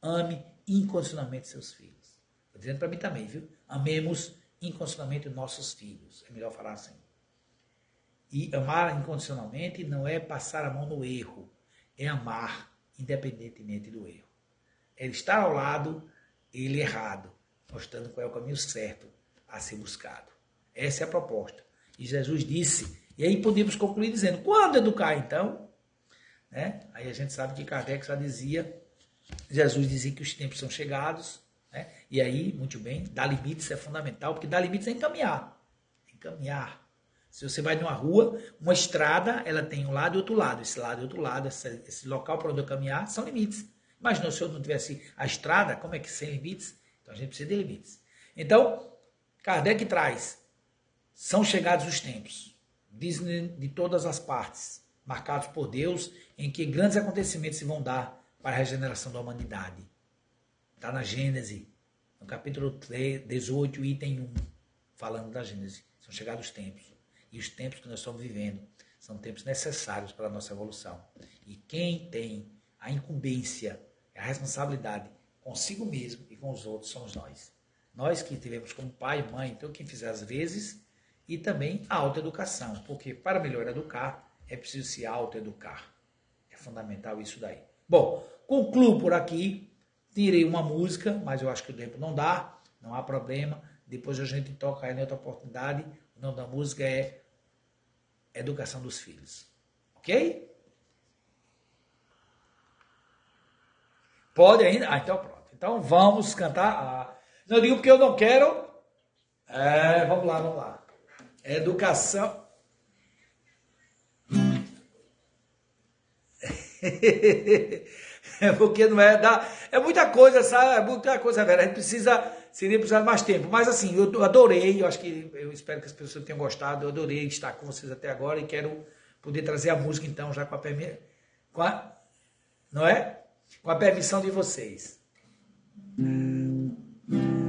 Ame incondicionalmente seus filhos. Dizendo para mim também, viu? Amemos incondicionalmente nossos filhos. É melhor falar assim. E amar incondicionalmente não é passar a mão no erro, é amar independentemente do erro. É estar ao lado, ele errado, mostrando qual é o caminho certo a ser buscado. Essa é a proposta. E Jesus disse, e aí podemos concluir dizendo: quando educar então? Né? Aí a gente sabe que Kardec já dizia, Jesus dizia que os tempos são chegados? E aí, muito bem, dar limites é fundamental, porque dar limites é encaminhar. Encaminhar. Se você vai numa rua, uma estrada, ela tem um lado e outro lado. Esse lado e outro lado, esse, esse local para onde eu caminhar, são limites. Mas se eu não tivesse a estrada, como é que sem limites? Então a gente precisa de limites. Então, Kardec traz, são chegados os tempos, dizem de todas as partes, marcados por Deus, em que grandes acontecimentos se vão dar para a regeneração da humanidade. Está na Gênese, no capítulo 3, 18, item 1, falando da Gênese. São chegados os tempos. E os tempos que nós estamos vivendo são tempos necessários para a nossa evolução. E quem tem a incumbência, a responsabilidade consigo mesmo e com os outros somos nós. Nós que tivemos como pai mãe, então quem fizer as vezes, e também a autoeducação, porque para melhor educar é preciso se autoeducar. É fundamental isso daí. Bom, concluo por aqui. Tirei uma música, mas eu acho que o tempo não dá, não há problema. Depois a gente toca aí em outra oportunidade. O nome da música é Educação dos Filhos. Ok? Pode ainda? Ah, então pronto. Então vamos cantar. Ah, não digo porque eu não quero. É, vamos lá, vamos lá. Educação. <laughs> é porque não é da. É muita coisa, sabe? É muita coisa, velho. A gente precisa. Seria precisar mais tempo. Mas assim, eu adorei, eu acho que eu espero que as pessoas tenham gostado. Eu adorei estar com vocês até agora e quero poder trazer a música, então, já com a permissão. Não é? Com a permissão de vocês. dos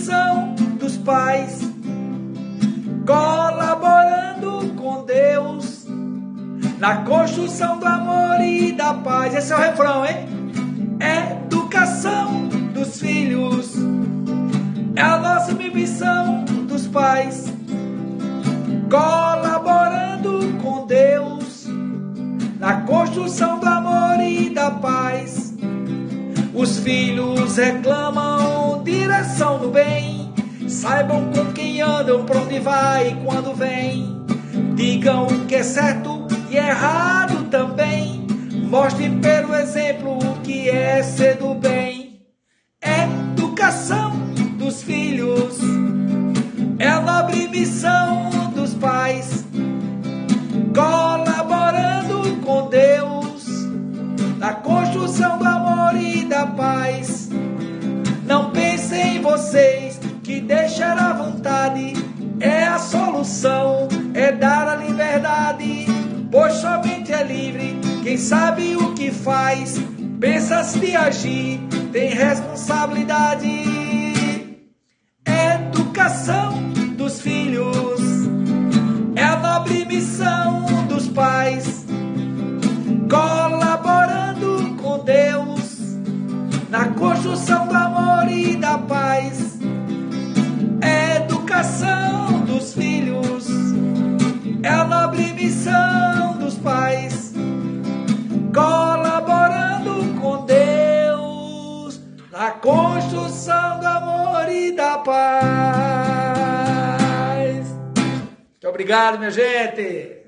missão dos pais, colaborando com Deus na construção do amor e da paz. Esse é o refrão, hein? Educação dos filhos, é a nossa missão dos pais, colaborando com Deus na construção do amor e da paz. Os filhos reclamam direção do bem. Saibam com quem andam, pra onde vai e quando vem. Digam o que é certo e errado também. Mostrem pelo exemplo o que é ser do bem. Sabe o que faz. Pensa se agir, tem responsabilidade. Educação dos filhos é a nobre missão dos pais. Colaborando Deus na construção do amor e da paz. Construção do amor e da paz. Muito obrigado, minha gente.